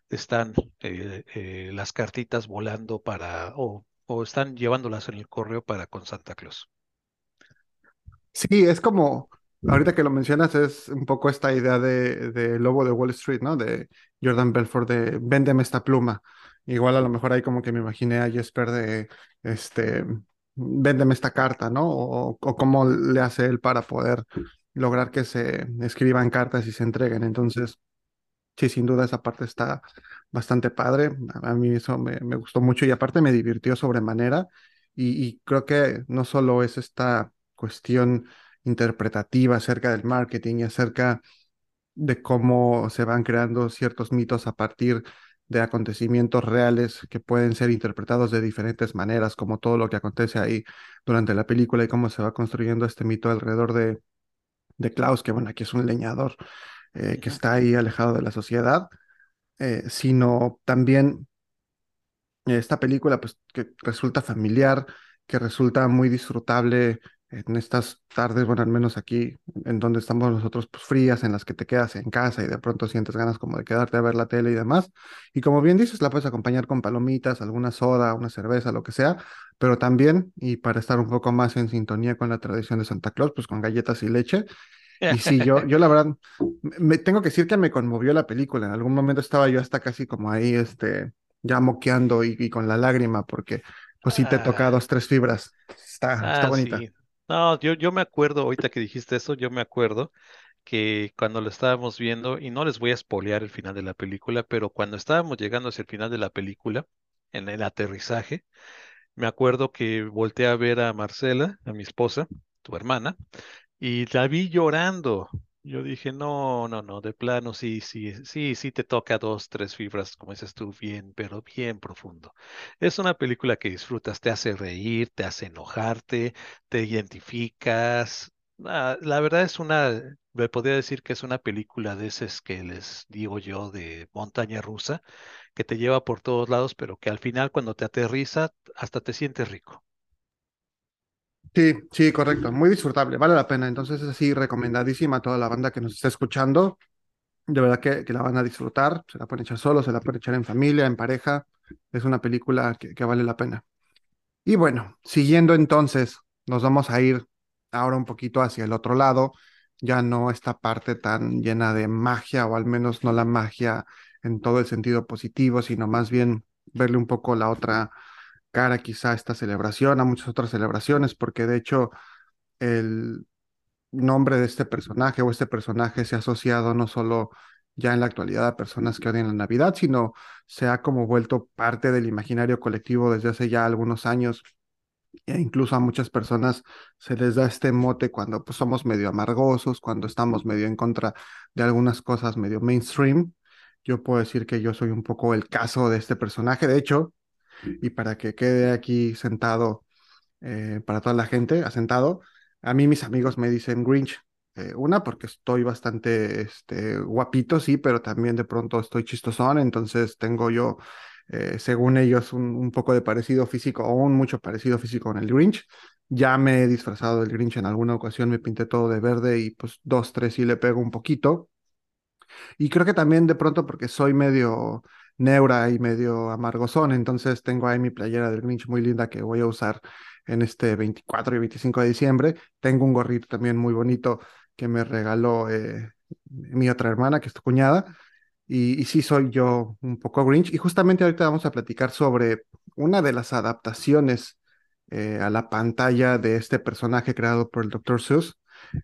están eh, eh, las cartitas volando para, o, o están llevándolas en el correo para con Santa Claus. Sí, es como, ahorita que lo mencionas, es un poco esta idea de, de Lobo de Wall Street, ¿no? De Jordan Belfort, de véndeme esta pluma. Igual a lo mejor ahí como que me imaginé a Jesper de, este, véndeme esta carta, ¿no? O, cómo le hace él para poder lograr que se escriban cartas y se entreguen. Entonces, sí, sin duda esa parte está bastante padre. A, mí eso me, me, gustó mucho y aparte me divirtió sobremanera. Y, y creo que no solo es esta cuestión interpretativa acerca del marketing y acerca de cómo se van creando ciertos mitos a partir de acontecimientos reales que pueden ser interpretados de diferentes maneras, como todo lo que acontece ahí durante la película y cómo se va construyendo este mito alrededor de, de Klaus, que bueno, aquí es un leñador eh, que está ahí alejado de la sociedad, eh, sino también esta película pues que resulta familiar, que resulta muy disfrutable en estas tardes, bueno, al menos aquí en donde estamos nosotros, pues frías, en las que te quedas en casa y de pronto sientes ganas como de quedarte a ver la tele y demás. Y como bien dices, la puedes acompañar con palomitas, alguna soda, una cerveza, lo que sea, pero también, y para estar un poco más en sintonía con la tradición de Santa Claus, pues con galletas y leche. Y sí, yo, yo la verdad, me tengo que decir que me conmovió la película. En algún momento estaba yo hasta casi como ahí, este, ya moqueando y, con la lágrima, porque pues sí te toca ah. dos, tres fibras. Está, está ah, bonita. No, yo, yo me acuerdo, ahorita que dijiste eso, yo me acuerdo que cuando lo estábamos viendo, y no les voy a espolear el final de la película, pero cuando estábamos llegando hacia el final de la película, en el aterrizaje, me acuerdo que volteé a ver a Marcela, a mi esposa, tu hermana, y la vi llorando. Yo dije, no, no, no, de plano sí, sí, sí, sí te toca dos, tres fibras, como dices tú, bien, pero bien profundo. Es una película que disfrutas, te hace reír, te hace enojarte, te identificas. Ah, la verdad es una, me podría decir que es una película de esas que les digo yo de montaña rusa, que te lleva por todos lados, pero que al final cuando te aterriza, hasta te sientes rico. Sí, sí, correcto. Muy disfrutable, vale la pena. Entonces es así recomendadísima a toda la banda que nos está escuchando. De verdad que, que la van a disfrutar. Se la pueden echar solo, se la pueden echar en familia, en pareja. Es una película que, que vale la pena. Y bueno, siguiendo entonces, nos vamos a ir ahora un poquito hacia el otro lado. Ya no esta parte tan llena de magia, o al menos no la magia en todo el sentido positivo, sino más bien verle un poco la otra cara quizá a esta celebración, a muchas otras celebraciones, porque de hecho el nombre de este personaje o este personaje se ha asociado no solo ya en la actualidad a personas que odian la Navidad, sino se ha como vuelto parte del imaginario colectivo desde hace ya algunos años. E incluso a muchas personas se les da este mote cuando pues, somos medio amargosos, cuando estamos medio en contra de algunas cosas medio mainstream. Yo puedo decir que yo soy un poco el caso de este personaje. De hecho, y para que quede aquí sentado eh, para toda la gente, asentado, a mí mis amigos me dicen Grinch. Eh, una, porque estoy bastante este, guapito, sí, pero también de pronto estoy chistosón, entonces tengo yo, eh, según ellos, un, un, poco de parecido físico o un mucho parecido físico con el Grinch. Ya me he disfrazado del Grinch en alguna ocasión, me pinté todo de verde y pues dos, tres sí le pego un poquito. Y creo que también de pronto porque soy medio neura y medio amargosón, entonces tengo ahí mi playera del Grinch muy linda que voy a usar en este 24 y 25 de diciembre. Tengo un gorrito también muy bonito que me regaló eh, mi otra hermana, que es tu cuñada. Y, y, sí soy yo un poco Grinch. Y justamente ahorita vamos a platicar sobre una de las adaptaciones eh, a la pantalla de este personaje creado por el Dr. Seuss,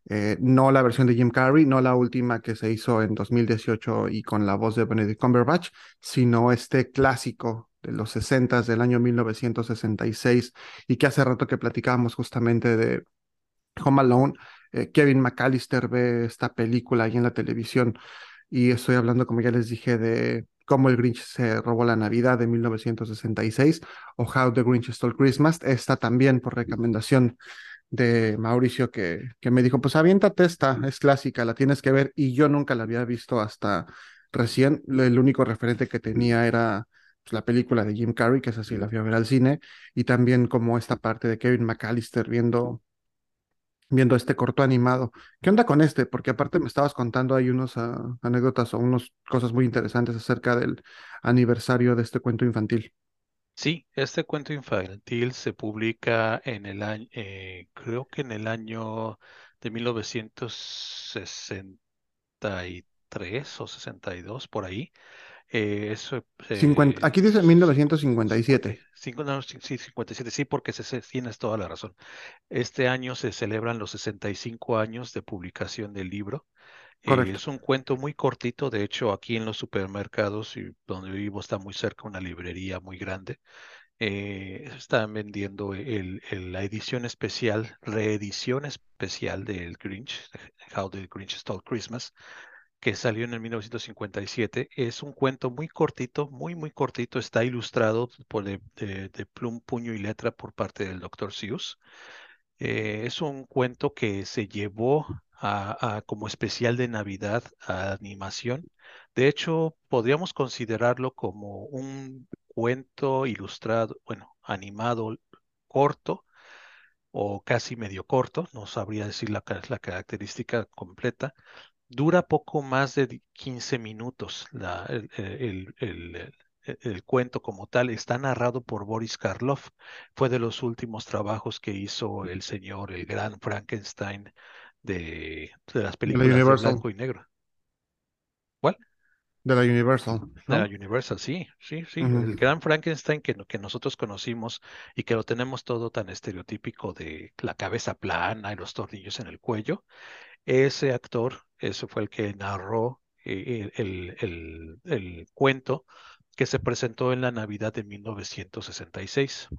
eh, no la versión de Jim Carrey, no la última que se hizo en 2018 y con la voz de Benedict Cumberbatch, sino este clásico de los 60 del año 1966 y que hace rato que platicábamos justamente de Home Alone, eh, Kevin McAllister ve esta película ahí en la televisión y estoy hablando, como ya les dije, de cómo el Grinch se robó la Navidad de 1966 o How the Grinch Stole Christmas. Esta también por recomendación de Mauricio que, que me dijo, pues aviéntate esta, es clásica, la tienes que ver y yo nunca la había visto hasta recién. El único referente que tenía era pues, la película de Jim Carrey, que es así, la fui a ver al cine, y también como esta parte de Kevin McAllister viendo viendo este corto animado. ¿Qué onda con este? Porque aparte me estabas contando hay unos uh, anécdotas o unas cosas muy interesantes acerca del aniversario de este cuento infantil. Sí, este cuento infantil se publica en el año, eh, creo que en el año de 1963 o 62, por ahí. Eh, eso, 50, eh, aquí dice 1957. Cinco, no, sí, 57, sí, porque se, se, tienes toda la razón. Este año se celebran los 65 años de publicación del libro. Es un cuento muy cortito, de hecho aquí en los supermercados y donde vivo está muy cerca una librería muy grande. Eh, están vendiendo la edición especial, reedición especial del Grinch, How the Grinch Stole Christmas, que salió en el 1957. Es un cuento muy cortito, muy, muy cortito. Está ilustrado por de, de- plum, puño y letra por parte del Dr. Seuss. Eh, es un cuento que se llevó como especial de Navidad a animación. De hecho, podríamos considerarlo como un cuento ilustrado, bueno, animado corto o casi medio corto, no sabría decir la, ca- la característica completa. Dura poco más de di- 15 minutos el cuento como tal. Está narrado por Boris Karloff. Fue de los últimos trabajos que hizo el señor, el gran Frankenstein de, de las De la películas de blanco y negro. ¿Cuál? De la Universal, De la. Universal, sí, sí, sí. Ujú, El gran Frankenstein que, que nosotros conocimos y que lo tenemos todo tan estereotípico de la cabeza plana y los tornillos en el cuello. Ese actor, ese fue el que narró eh, el, el- el- el cuento que se presentó en la Navidad de 1966.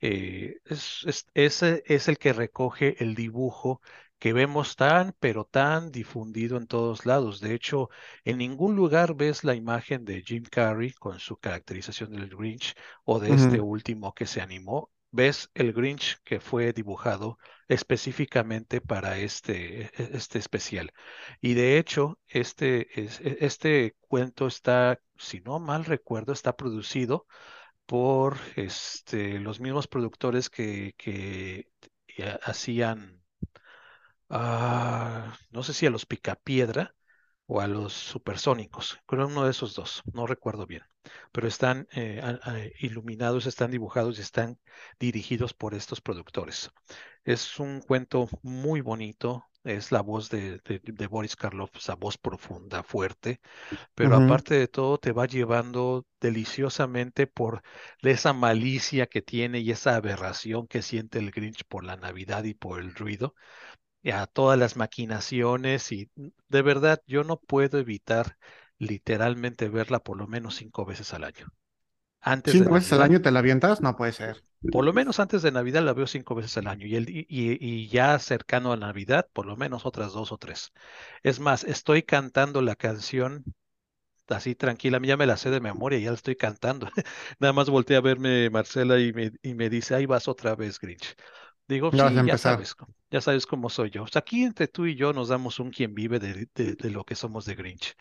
Eh, es, es- ese es el que recoge el dibujo que vemos tan, pero tan difundido en todos lados. De hecho, en ningún lugar ves la imagen de Jim Carrey con su caracterización del Grinch o de este último que se animó. Ves el Grinch que fue dibujado específicamente para este, e- e- este especial. Y de hecho, este, es- e- este cuento está, si no mal recuerdo, está producido por este, los mismos productores que, que eh, hacían, ah, no sé si a los Picapiedra o a los Supersónicos, creo uno de esos dos, no recuerdo bien, pero están eh, a- iluminados, están dibujados y están dirigidos por estos productores. Es un cuento muy bonito. Es la voz de, de, de Boris Karloff, esa voz profunda, fuerte, pero aparte de todo te va llevando deliciosamente por esa malicia que tiene y esa aberración que siente el Grinch por la Navidad y por el ruido, a todas las maquinaciones y mm, de verdad yo no puedo evitar literalmente verla por lo menos cinco veces al año. Antes de ¿Cinco veces al año te la avientas? No puede ser. por lo menos antes de Navidad la veo cinco veces al año y, el, y- y ya cercano a Navidad, por lo menos otras dos o tres. Es más, estoy cantando la canción así tranquila, ya me la sé de memoria, ya la estoy cantando. Nada más volteé a verme Marcela y me, y me dice, ahí vas otra vez, Grinch. Digo, sí, ya sabes, ya sabes cómo soy yo. O sea, aquí entre tú y yo nos damos un quien vive de, de, de lo que somos de Grinch.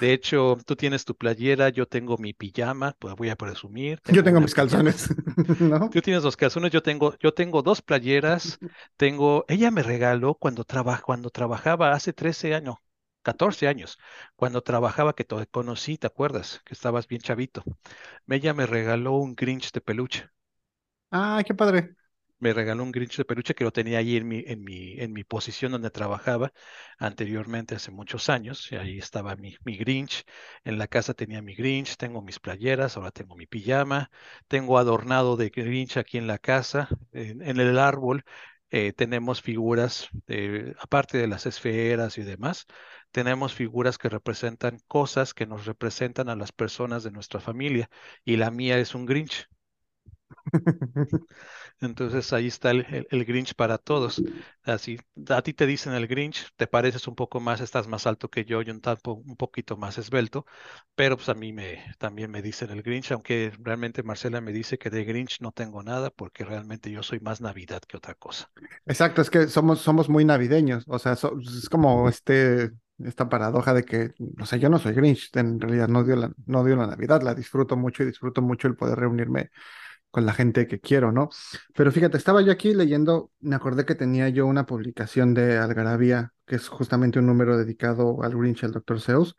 De hecho, tú tienes tu playera, yo tengo mi pijama, pues voy a presumir, Yo tengo mis calzones, ¿no? Tú tienes los calzones, yo tengo, yo tengo dos playeras, tengo, ella me regaló cuando traba- cuando trabajaba hace 13 años, 14 años, cuando trabajaba que te conocí, ¿te acuerdas? Que estabas bien chavito. Ella me regaló un Grinch de peluche. Ah, qué padre. Me regaló un Grinch de peluche que lo tenía ahí en mi, en mi, en mi posición donde trabajaba anteriormente, hace muchos años. Y ahí estaba mi, mi Grinch. En la casa tenía mi Grinch, tengo mis playeras, ahora tengo mi pijama, tengo adornado de Grinch aquí en la casa. En, en el árbol eh, tenemos figuras, de- aparte de las esferas y demás, tenemos figuras que representan cosas que nos representan a las personas de nuestra familia. Y la mía es un Grinch. Entonces ahí está el, el- Grinch para todos. Así, a ti te dicen el Grinch, te pareces un poco más, estás más alto que yo y un, tapo, un poquito más esbelto, pero pues a mí me, también me dicen el Grinch, aunque realmente Marcela me dice que de Grinch no tengo nada porque realmente yo soy más Navidad que otra cosa. Exacto, es que somos, somos muy navideños, o sea, so- es como este, esta paradoja de que, o sea, yo no soy Grinch, en realidad no dio la, no dio la Navidad, la disfruto mucho y disfruto mucho el poder reunirme con la gente que quiero, ¿no? Pero fíjate, estaba yo aquí leyendo, me acordé que tenía yo una publicación de Algarabía, que es justamente un número dedicado al Grinch, al Dr. Seuss,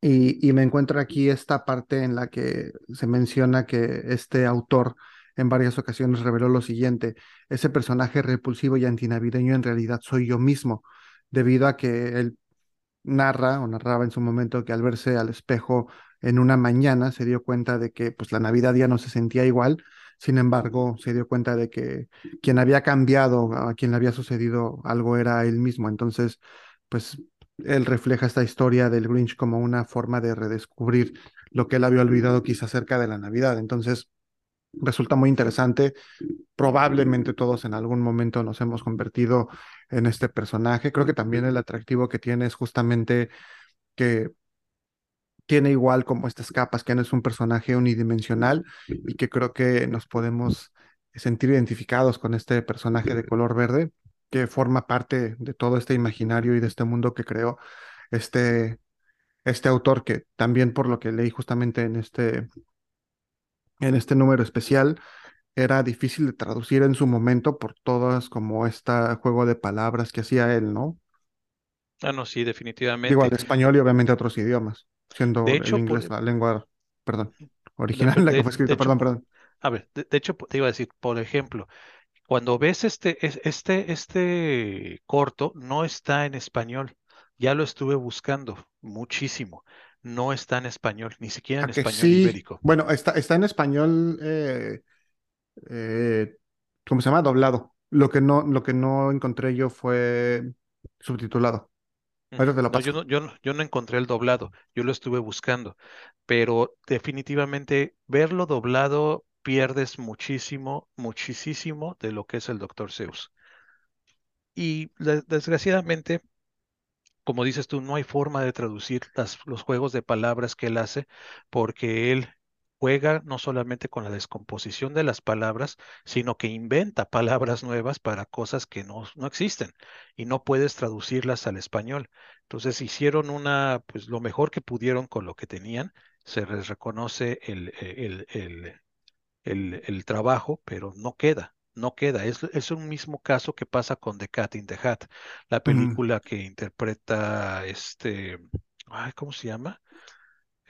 y, y me encuentro aquí esta parte en la que se menciona que este autor en varias ocasiones reveló lo siguiente, ese personaje repulsivo y antinavideño en realidad soy yo mismo, debido a que él narra o narraba en su momento que al verse al espejo en una mañana se dio cuenta de que pues la Navidad ya no se sentía igual, sin embargo se dio cuenta de que quien había cambiado, a quien le había sucedido algo era él mismo, entonces pues él refleja esta historia del Grinch como una forma de redescubrir lo que él había olvidado quizá acerca de la Navidad, entonces resulta muy interesante. Probablemente todos en algún momento nos hemos convertido en este personaje. Creo que también el atractivo que tiene es justamente que tiene igual como estas capas, que no es un personaje unidimensional y que creo que nos podemos sentir identificados con este personaje de color verde que forma parte de todo este imaginario y de este mundo que creó este, este autor que también por lo que leí justamente en este, en este número especial, era difícil de traducir en su momento por todas como este juego de palabras que hacía él, ¿no? Ah, no, sí, definitivamente. español y obviamente a otros idiomas, De siendo el hecho, inglés por, la lengua, perdón, de, original la que de- fue de hecho, perdón, perdón. a ver, de, de hecho, te iba a decir, por ejemplo, Cuando ves este, es- este, este corto, no está en español. Ya lo estuve buscando muchísimo. No está en español, ni siquiera en español sí, ibérico. bueno, está, está en español, eh, eh, ¿cómo se llama? Doblado. Lo que no, lo que no encontré yo fue subtitulado. Te lo No, yo no, yo no, yo no encontré el doblado. Yo lo estuve buscando. Pero definitivamente verlo doblado pierdes muchísimo, muchísimo de lo que es el Doctor Seuss. Y de- desgraciadamente como dices tú, no hay forma de traducir las- los juegos de palabras que él hace, porque él juega no solamente con la descomposición de las palabras, sino que inventa palabras nuevas para cosas que no, no existen y no puedes traducirlas al español. Entonces hicieron una, pues lo mejor que pudieron con lo que tenían, se les reconoce el, el, el, el, el trabajo, pero no queda, no queda. Es, es un mismo caso que pasa con The Cat in the Hat, la Mm, película que interpreta este, ay, ¿cómo se llama?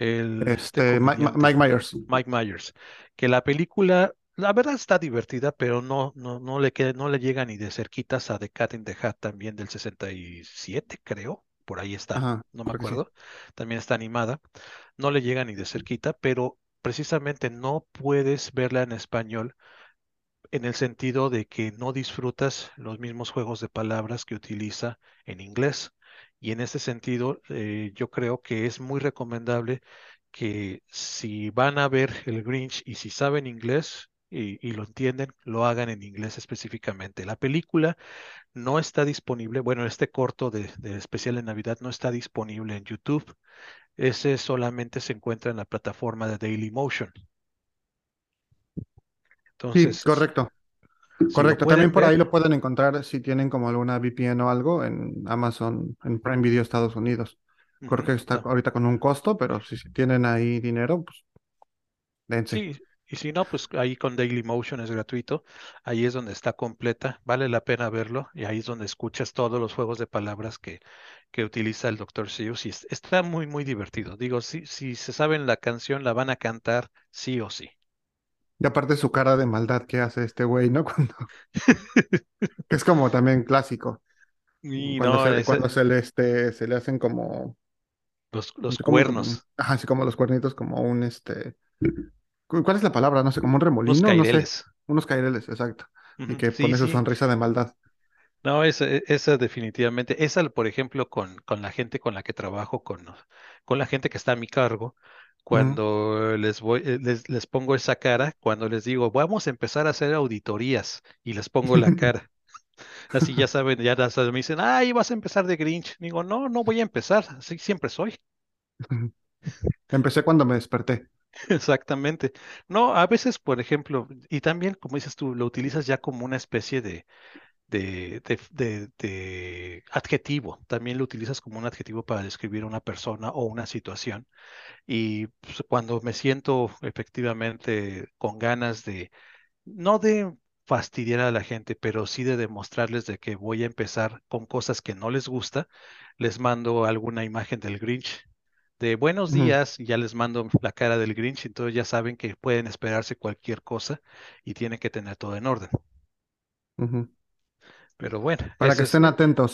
El, este Este, Mike Myers. Mike Myers, que la película, la verdad está divertida, pero no, no, no le queda, no le llega ni de cerquitas a The Cat in the Hat también del 67, creo. Por ahí está, Ajá, no me sí. acuerdo. También está animada. No le llega ni de cerquita, pero precisamente no puedes verla en español en el sentido de que no disfrutas los mismos juegos de palabras que utiliza en inglés. Y en ese sentido, eh, yo creo que es muy recomendable que si van a ver el Grinch y si saben inglés y, y lo entienden, lo hagan en inglés específicamente. La película no está disponible, bueno, este corto de, de especial de Navidad no está disponible en YouTube. Ese solamente se encuentra en la plataforma de Dailymotion. Sí, Entonces, s- correcto. Correcto, también por ahí lo pueden encontrar si tienen como alguna VPN o algo en Amazon, en Prime Video Estados Unidos. Creo que está ahorita con un costo, pero si, tienen ahí dinero, pues dense. Sí, y si no, pues ahí con Dailymotion es gratuito, ahí es donde está completa, vale la pena verlo y ahí es donde escuchas todos los juegos de palabras que, que utiliza el Dr. Seuss y es- está muy, muy divertido. Digo, si, si se saben la canción, la van a cantar sí o sí. Y aparte su cara de maldad que hace este güey, ¿no? Cuando, que es como también clásico, Y cuando no, se, ese- cuando se le, este, se le hacen como, los, no los como, cuernos, ajá, así como los cuernitos, como un, este, ¿cu- ¿cuál es la palabra? No sé, como un unos remolino, no sé, caireles. unos caireles, exacto. Y que Sí, pone su sonrisa de maldad. No, esa, e- esa definitivamente, esa por ejemplo con, con la gente con la que trabajo, con, con la gente que está a mi cargo, Cuando les voy, eh, les, les pongo esa cara, cuando les digo, vamos a empezar a hacer auditorías y les pongo la cara. Así ya saben, ya me dicen, ay, vas a empezar de Grinch. Digo, no, no voy a empezar, así siempre soy. Empecé cuando me desperté. Exactamente. No, a veces, por ejemplo, y también, como dices tú, lo utilizas ya como una especie de, de, de, de- de adjetivo. También lo utilizas como un adjetivo para describir a una persona o una situación. Y pues, cuando me siento efectivamente con ganas de, no de fastidiar a la gente, pero sí de demostrarles de que voy a empezar con cosas que no les gusta, les mando alguna imagen del Grinch de buenos días, y ya les mando la cara del Grinch, entonces ya saben que pueden esperarse cualquier cosa y tienen que tener todo en orden. ujú. Pero bueno, Para que es, estén atentos.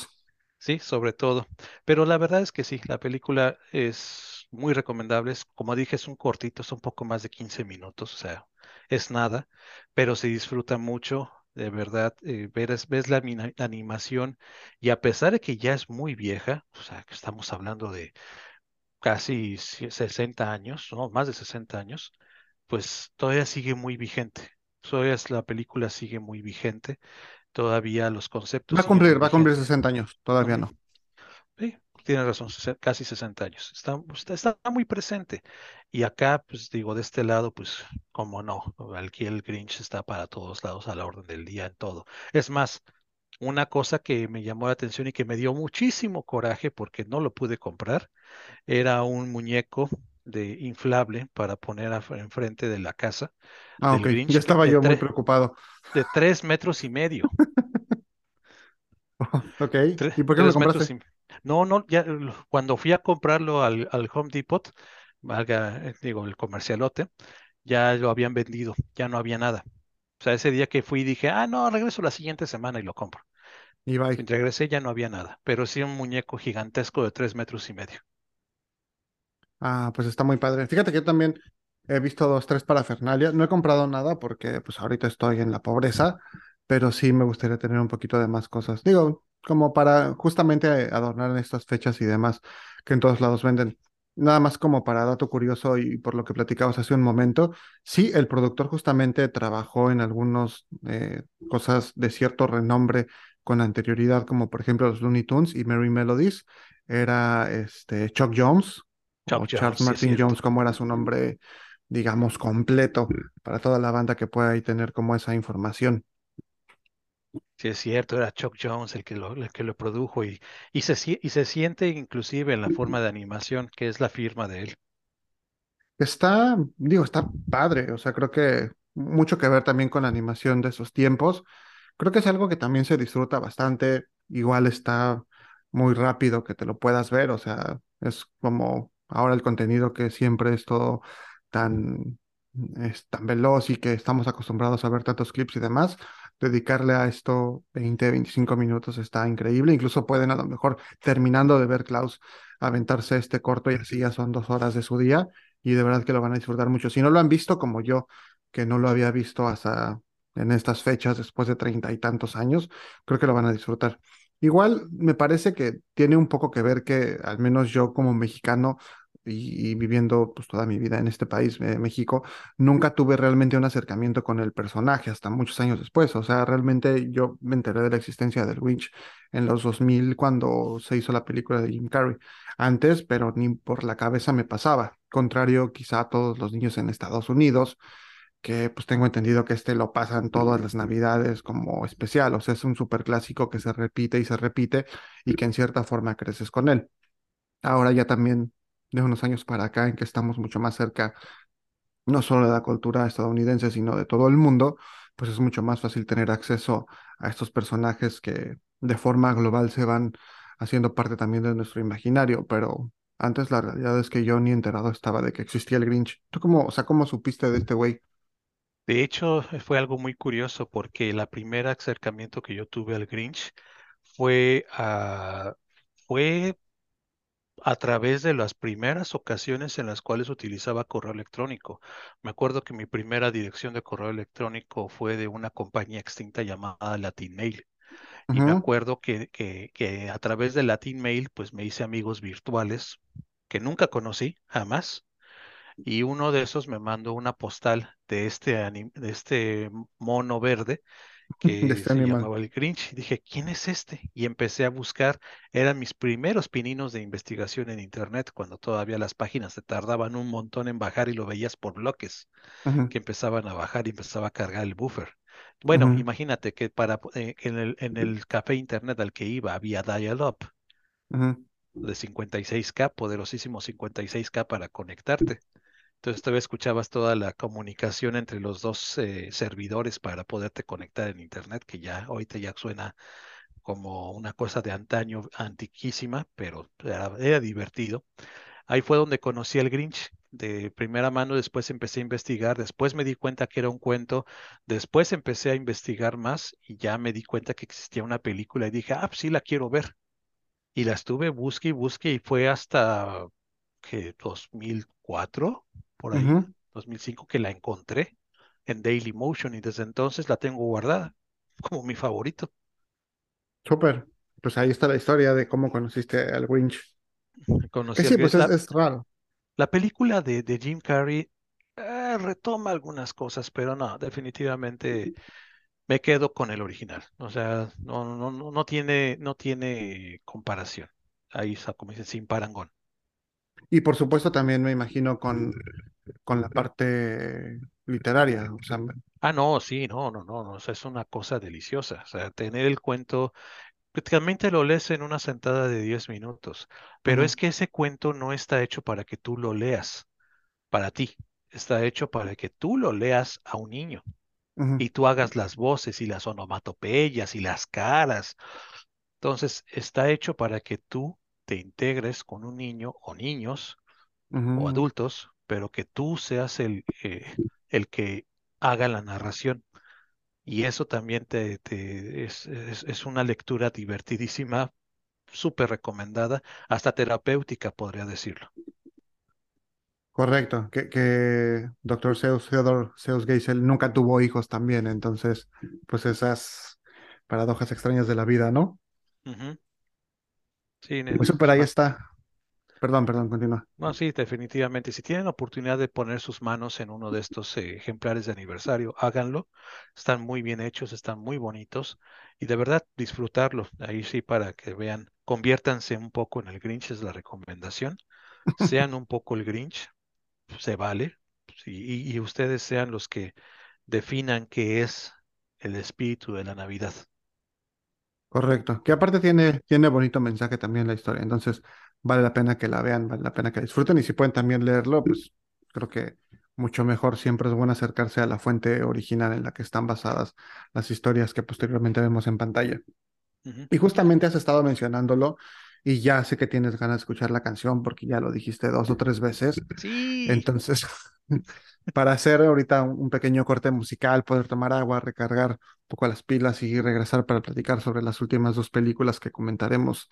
sí, sobre todo. Pero la verdad es que sí, la película es muy recomendable. es- como dije, es un cortito, es un poco más de 15 minutos, o sea, es nada, pero se disfruta mucho. De verdad, eh, ves, ves la animación y a pesar de que ya es muy vieja, o sea, que estamos hablando de casi sie- 60 años, no, más de 60 años, pues todavía sigue muy vigente. Todavía la película sigue muy vigente, todavía los conceptos Va a cumplir, va a cumplir vigentes. 60 años. Todavía no. Sí, tiene razón, casi 60 años. Está, está, está muy presente. Y acá, pues digo, de este lado, pues, como no, aquí el Grinch está para todos lados a la orden del día en todo. Es más, una cosa que me llamó la atención y que me dio muchísimo coraje porque no lo pude comprar era un muñeco de inflable para poner enfrente de la casa Ah, ok. Ya Grinch estaba yo muy preocupado. de tres metros y medio. Ok. ¿Y por qué no lo compraste? y No, no, ya cuando fui a comprarlo al, al Home Depot, valga, eh, digo, el comercialote, ya lo habían vendido, ya no había nada. O sea, ese día que fui dije, ah, no, regreso la siguiente semana y lo compro. Y Y bye. regresé, ya no había nada, pero sí un muñeco gigantesco de tres metros y medio. Ah, pues está muy padre. Fíjate que yo también he visto dos, tres parafernalias. No he comprado nada porque pues ahorita estoy en la pobreza, pero sí me gustaría tener un poquito de más cosas. Digo, como para justamente adornar en estas fechas y demás que en todos lados venden. Nada más como para dato curioso y por lo que platicabas hace un momento, sí, el productor justamente trabajó en algunas cosas de cierto renombre con anterioridad, como por ejemplo los Looney Tunes y Merry Melodies. Era este Chuck Jones Charles Jones, sí es Martin. Jones, como era su nombre, digamos, completo para toda la banda que pueda ahí tener como esa información. Sí, es cierto, era Chuck Jones el que lo, el que lo produjo y, y, se, y se siente inclusive en la forma de animación, que es la firma de él. Está, digo, está padre, o sea, creo que mucho que ver también con la animación de esos tiempos. Creo que es algo que también se disfruta bastante, igual está muy rápido que te lo puedas ver, o sea, es como ahora el contenido que siempre es todo tan, tan veloz y que estamos acostumbrados a ver tantos clips y demás. Dedicarle a esto 20, 25 minutos está increíble, incluso pueden a lo mejor terminando de ver Klaus aventarse este corto y así ya son dos horas de su día y de verdad que lo van a disfrutar mucho. Si no lo han visto como yo, que no lo había visto hasta en estas fechas, después de treinta y tantos años, creo que lo van a disfrutar. Igual me parece que tiene un poco que ver que al menos yo como mexicano y, viviendo pues toda mi vida en este país, eh, México, nunca tuve realmente un acercamiento con el personaje hasta muchos años después. O sea, realmente yo me enteré de la existencia del Winch en los 2000 cuando se hizo la película de Jim Carrey antes, pero ni por la cabeza me pasaba. Contrario quizá a todos los niños en Estados Unidos, que pues tengo entendido que este lo pasan todas las navidades como especial, o sea, es un súper clásico que se repite y se repite y que en cierta forma creces con él. Ahora ya también de unos años para acá en que estamos mucho más cerca no solo de la cultura estadounidense, sino de todo el mundo, pues es mucho más fácil tener acceso a estos personajes que de forma global se van haciendo parte también de nuestro imaginario, pero antes la realidad es que yo ni enterado estaba de que existía el Grinch. ¿Tú cómo, o sea, cómo supiste de este güey? De hecho, eh, fue algo muy curioso porque el primer acercamiento que yo tuve al Grinch fue a, fue a través de las primeras ocasiones en las cuales utilizaba correo electrónico. Me acuerdo que mi primera dirección de correo electrónico fue de una compañía extinta llamada Latinmail. Y me acuerdo que, que, que a través de Latinmail, pues me hice amigos virtuales que nunca conocí, jamás y uno de esos me mandó una postal de este, anim- de este mono verde de que este se animal. llamaba el Grinch. Dije, ¿quién es este? Y empecé a buscar, eran mis primeros pininos de investigación en internet, cuando todavía las páginas se tardaban un montón en bajar y lo veías por bloques, que empezaban a bajar y empezaba a cargar el buffer. Bueno, imagínate que para eh, en el, en el café internet al que iba había dial-up de 56K, poderosísimo 56K para conectarte. Entonces todavía escuchabas toda la comunicación entre los dos eh, servidores para poderte conectar en internet, que ya ahorita ya suena como una cosa de antaño, antiquísima, pero era, divertido. Ahí fue donde conocí al Grinch de primera mano, después empecé a investigar, después me di cuenta que era un cuento, después empecé a investigar más y ya me di cuenta que existía una película y dije, ah, sí la quiero ver. Y la estuve, busque y busque y fue hasta que 2004, por ahí, ujú. 2005, que la encontré en Daily Motion y desde entonces la tengo guardada como mi favorito. Súper. Pues ahí está la historia de cómo conociste al Grinch. Conocí sí, pues es, La, es raro. la película de, de Jim Carrey eh, retoma algunas cosas, pero no, definitivamente me quedo con el original. O sea, no, no, no, no tiene, no tiene comparación. Ahí está, como dicen, sin parangón. Y por supuesto también me imagino con, con la parte literaria. O sea, Ah, no, sí, no, no, no, no, es una cosa deliciosa. O sea, tener el cuento, prácticamente lo lees en una sentada de 10 minutos, pero es que ese cuento no está hecho para que tú lo leas para ti, está hecho para que tú lo leas a un niño y tú hagas las voces y las onomatopeyas y las caras. Entonces, está hecho para que tú te integres con un niño o niños o adultos, pero que tú seas el, eh, el que haga la narración. Y eso también te, te- es, es, es una lectura divertidísima, súper recomendada, hasta terapéutica, podría decirlo. Correcto. Que, que Dr. Seuss, Theodore Seuss Geisel nunca tuvo hijos también. Entonces, pues esas paradojas extrañas de la vida, ¿no? Ujú. Sí, Pues ahí está. Perdón, perdón, continúa. No, sí, definitivamente. Si tienen oportunidad de poner sus manos en uno de estos eh, ejemplares de aniversario, háganlo. Están muy bien hechos, están muy bonitos y de verdad disfrutarlo. Ahí sí, para que vean, conviértanse un poco en el Grinch, es la recomendación. Sean un poco el Grinch, se vale. Y, y ustedes sean los que definan qué es el espíritu de la Navidad. Correcto. Que aparte tiene, tiene bonito mensaje también la historia. Entonces, vale la pena que la vean, vale la pena que disfruten. Y si pueden también leerlo, pues creo que mucho mejor. Siempre es bueno acercarse a la fuente original en la que están basadas las historias que posteriormente vemos en pantalla. Y justamente has estado mencionándolo y ya sé que tienes ganas de escuchar la canción porque ya lo dijiste dos o tres veces. Sí. Entonces, para hacer ahorita un pequeño corte musical, poder tomar agua, recargar un poco las pilas y regresar para platicar sobre las últimas dos películas que comentaremos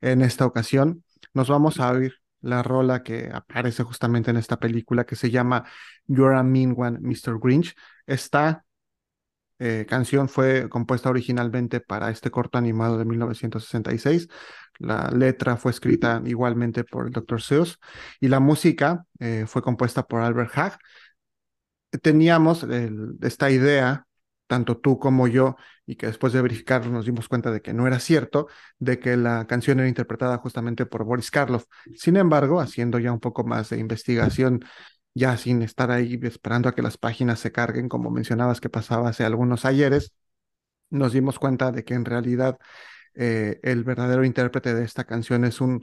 en esta ocasión, nos vamos a oír la rola que aparece justamente en esta película que se llama You're a Mean One, Mr. Grinch. Esta eh, canción fue compuesta originalmente para este corto animado de 1966. La letra fue escrita igualmente por el Dr. Seuss y la música eh, fue compuesta por Albert Hag. Teníamos esta idea, tanto tú como yo, y que después de verificarlo nos dimos cuenta de que no era cierto, de que la canción era interpretada justamente por Boris Karloff. Sin embargo, haciendo ya un poco más de investigación, ya sin estar ahí esperando a que las páginas se carguen, como mencionabas que pasaba hace algunos ayeres, nos dimos cuenta de que en realidad eh, el verdadero intérprete de esta canción es un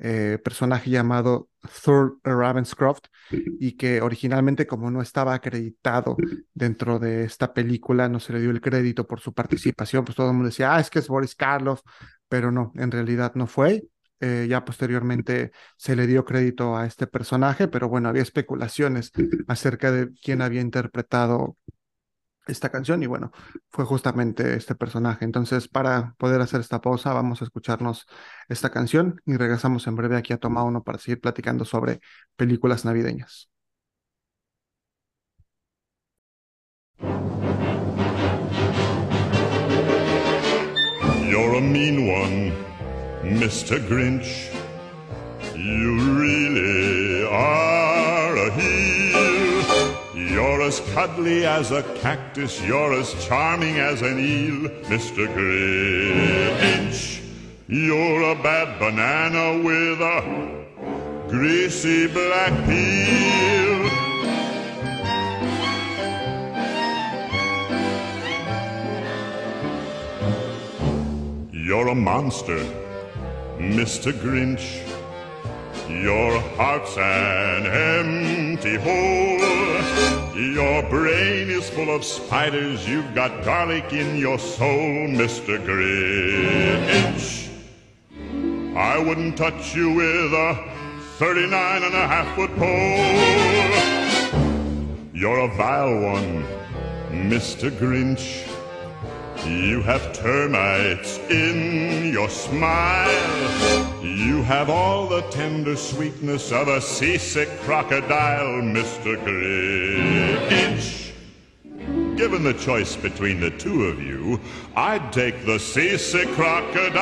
eh, personaje llamado Thor Ravenscroft y que originalmente como no estaba acreditado dentro de esta película, no se le dio el crédito por su participación, pues todo el mundo decía, ah, es que es Boris Karloff, pero no, en realidad no fue. Eh, ya posteriormente se le dio crédito a este personaje, pero bueno, había especulaciones acerca de quién había interpretado esta canción y bueno, fue justamente este personaje. Entonces, para poder hacer esta pausa, vamos a escucharnos esta canción y regresamos en breve aquí a Toma Uno para seguir platicando sobre películas navideñas. You're a mean one, Mr. Grinch. You really are a heel. You're as cuddly as a cactus, you're as charming as an eel, Mr. Grinch. You're a bad banana with a greasy black peel. You're a monster, Mr. Grinch. Your heart's an empty hole. Your brain is full of spiders. You've got garlic in your soul, Mr. Grinch. I wouldn't touch you with a 39 and a half foot pole. You're a vile one, Mr. Grinch. You have termites in your smile. You have all the tender sweetness of a seasick crocodile, Mr. Grinch. Given the choice between the two of you, I'd take the seasick crocodile.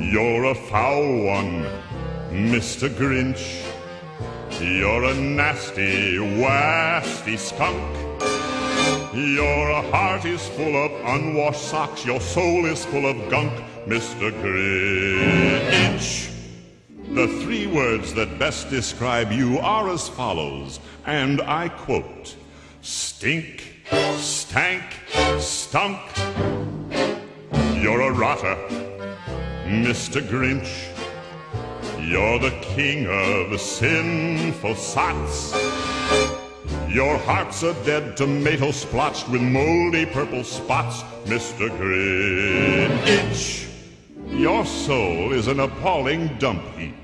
You're a foul one, Mr. Grinch. You're a nasty, wasty skunk. Your heart is full of unwashed socks. Your soul is full of gunk, Mr. Grinch. The three words that best describe you are as follows, and I quote Stink, stank, stunk. You're a rotter, Mr. Grinch. You're the king of sinful sots. Your heart's a dead tomato splotched with moldy purple spots, Mr. Grinch. Your soul is an appalling dump heap,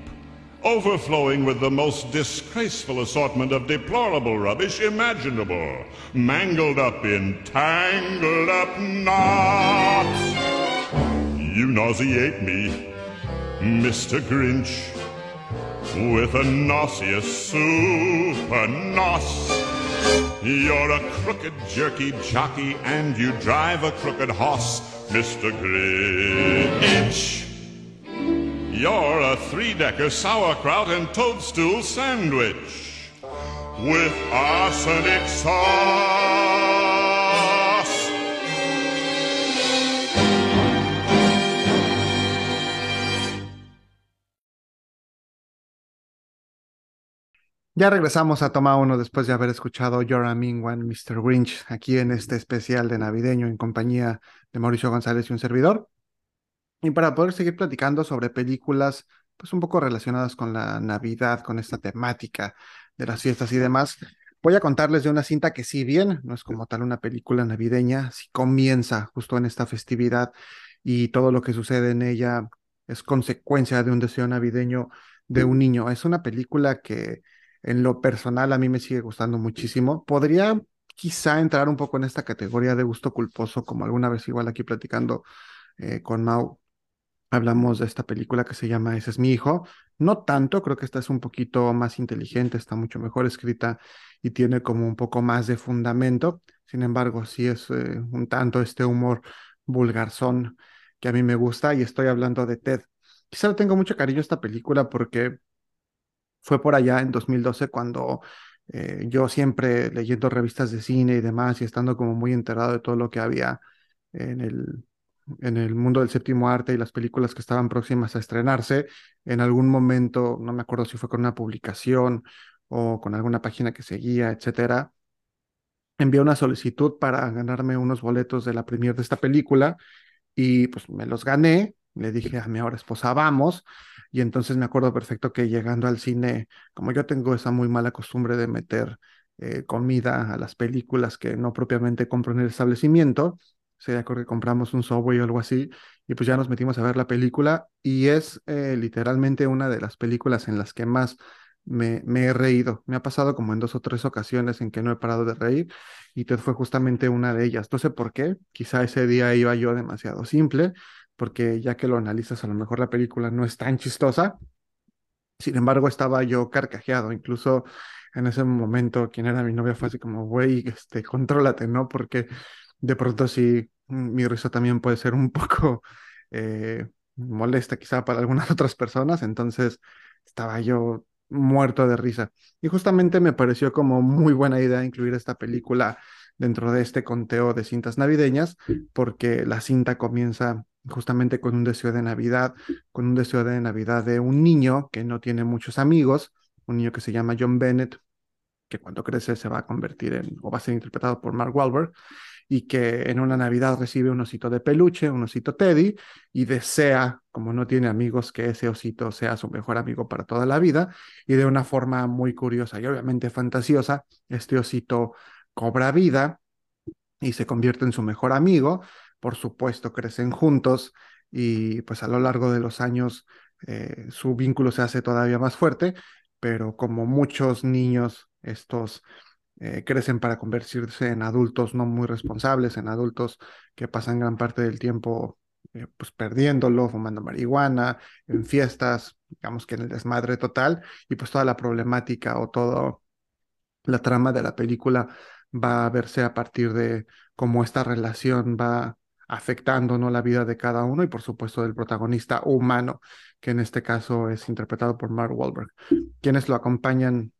overflowing with the most disgraceful assortment of deplorable rubbish imaginable, mangled up in tangled up knots. You nauseate me, Mr. Grinch, with a nauseous super nos. You're a crooked jerky jockey and you drive a crooked hoss, Mr. Grinch. You're a three-decker sauerkraut and toadstool sandwich with arsenic sauce. Ya regresamos a Toma Uno después de haber escuchado You're a Mean One, Mr. Grinch, aquí en este especial de navideño en compañía de Mauricio González y un servidor. Y para poder seguir platicando sobre películas, pues un poco relacionadas con la Navidad, con esta temática de las fiestas y demás, voy a contarles de una cinta que si bien no es como tal una película navideña, sí comienza justo en esta festividad y todo lo que sucede en ella es consecuencia de un deseo navideño de un niño. Es una película que en lo personal a mí me sigue gustando muchísimo. Podría quizá entrar un poco en esta categoría de gusto culposo, como alguna vez igual aquí platicando eh, con Mau, hablamos de esta película que se llama Ese es mi hijo. No tanto, creo que esta es un poquito más inteligente, está mucho mejor escrita y tiene como un poco más de fundamento. Sin embargo, sí es eh, un tanto este humor vulgarzón que a mí me gusta y estoy hablando de Ted. Quizá tengo mucho cariño a esta película porque fue por allá en 2012 cuando eh, yo siempre leyendo revistas de cine y demás y estando como muy enterado de todo lo que había en el, en el mundo del séptimo arte y las películas que estaban próximas a estrenarse, en algún momento, no me acuerdo si fue con una publicación o con alguna página que seguía, etcétera, envié una solicitud para ganarme unos boletos de la premier de esta película y pues me los gané. Le dije a mi ahora esposa, vamos. Y entonces me acuerdo perfecto que llegando al cine, como yo tengo esa muy mala costumbre de meter eh, comida a las películas que no propiamente compro en el establecimiento, se acuerdo que compramos un Subway o algo así, y pues ya nos metimos a ver la película, y es eh, literalmente una de las películas en las que más me, me, he reído. Me ha pasado como en dos o tres ocasiones en que no he parado de reír, y Ted fue justamente una de ellas. No sé por qué, quizá ese día iba yo demasiado simple, porque ya que lo analizas, a lo mejor la película no es tan chistosa. Sin embargo, estaba yo carcajeado, incluso en ese momento quien era mi novia fue así como, güey, este, contrólate, ¿no? Porque de pronto sí, mm, mi risa también puede ser un poco eh, molesta quizá para algunas otras personas, entonces estaba yo muerto de risa. Y justamente me pareció como muy buena idea incluir esta película dentro de este conteo de cintas navideñas, porque la cinta comienza justamente con un deseo de Navidad, con un deseo de Navidad de un niño que no tiene muchos amigos, un niño que se llama John Bennett, que cuando crece se va a convertir en, o va a ser interpretado por Mark Wahlberg, y que en una Navidad recibe un osito de peluche, un osito Teddy, y desea, como no tiene amigos, que ese osito sea su mejor amigo para toda la vida, y de una forma muy curiosa y obviamente fantasiosa, este osito cobra vida y se convierte en su mejor amigo, por supuesto crecen juntos y pues a lo largo de los años eh, su vínculo se hace todavía más fuerte, pero como muchos niños, estos eh, crecen para convertirse en adultos no muy responsables, en adultos que pasan gran parte del tiempo eh, pues perdiéndolo, fumando marihuana, en fiestas, digamos que en el desmadre total, y pues toda la problemática o todo la trama de la película va a verse a partir de cómo esta relación va afectando ¿no? la vida de cada uno y por supuesto del protagonista humano, que en este caso es interpretado por Mark Wahlberg. Quienes lo acompañan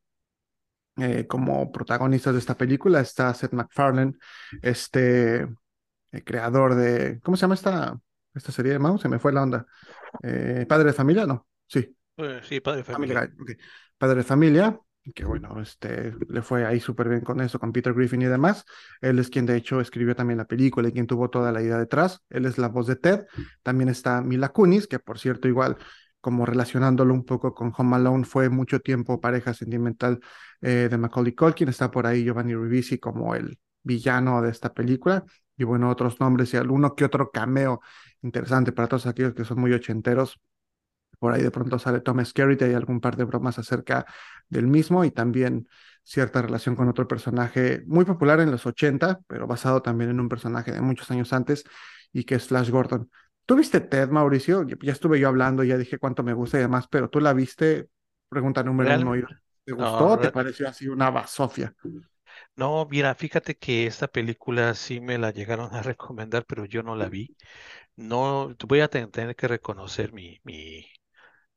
eh, como protagonistas de esta película está Seth MacFarlane, este eh, creador de, ¿cómo se llama esta, esta serie de Mouse? Se me fue la onda. Eh, Padre de familia, no, sí. sí, Padre de familia. Padre de familia, que bueno, este, le fue ahí súper bien con eso, con Peter Griffin y demás. Él es quien de hecho escribió también la película y quien tuvo toda la idea detrás. Él es la voz de Ted. También está Mila Kunis, que por cierto igual como relacionándolo un poco con Home Alone, fue mucho tiempo pareja sentimental eh, de Macaulay Culkin. Está por ahí Giovanni Ribisi como el villano de esta película. Y bueno, otros nombres y alguno que otro cameo interesante para todos aquellos que son muy ochenteros por ahí de pronto sale Tom Skerritt y hay algún par de bromas acerca del mismo y también cierta relación con otro personaje muy popular en los 80, pero basado también en un personaje de muchos años antes y que es Flash Gordon. ¿Tú viste Ted, Mauricio? Ya estuve yo hablando, ya dije cuánto me gusta y demás, pero tú la viste, pregunta número uno, ¿te gustó o te pareció así una basofia? No, mira, fíjate que esta película sí me la llegaron a recomendar, pero yo no la vi. No, voy a tener que reconocer mi, mi,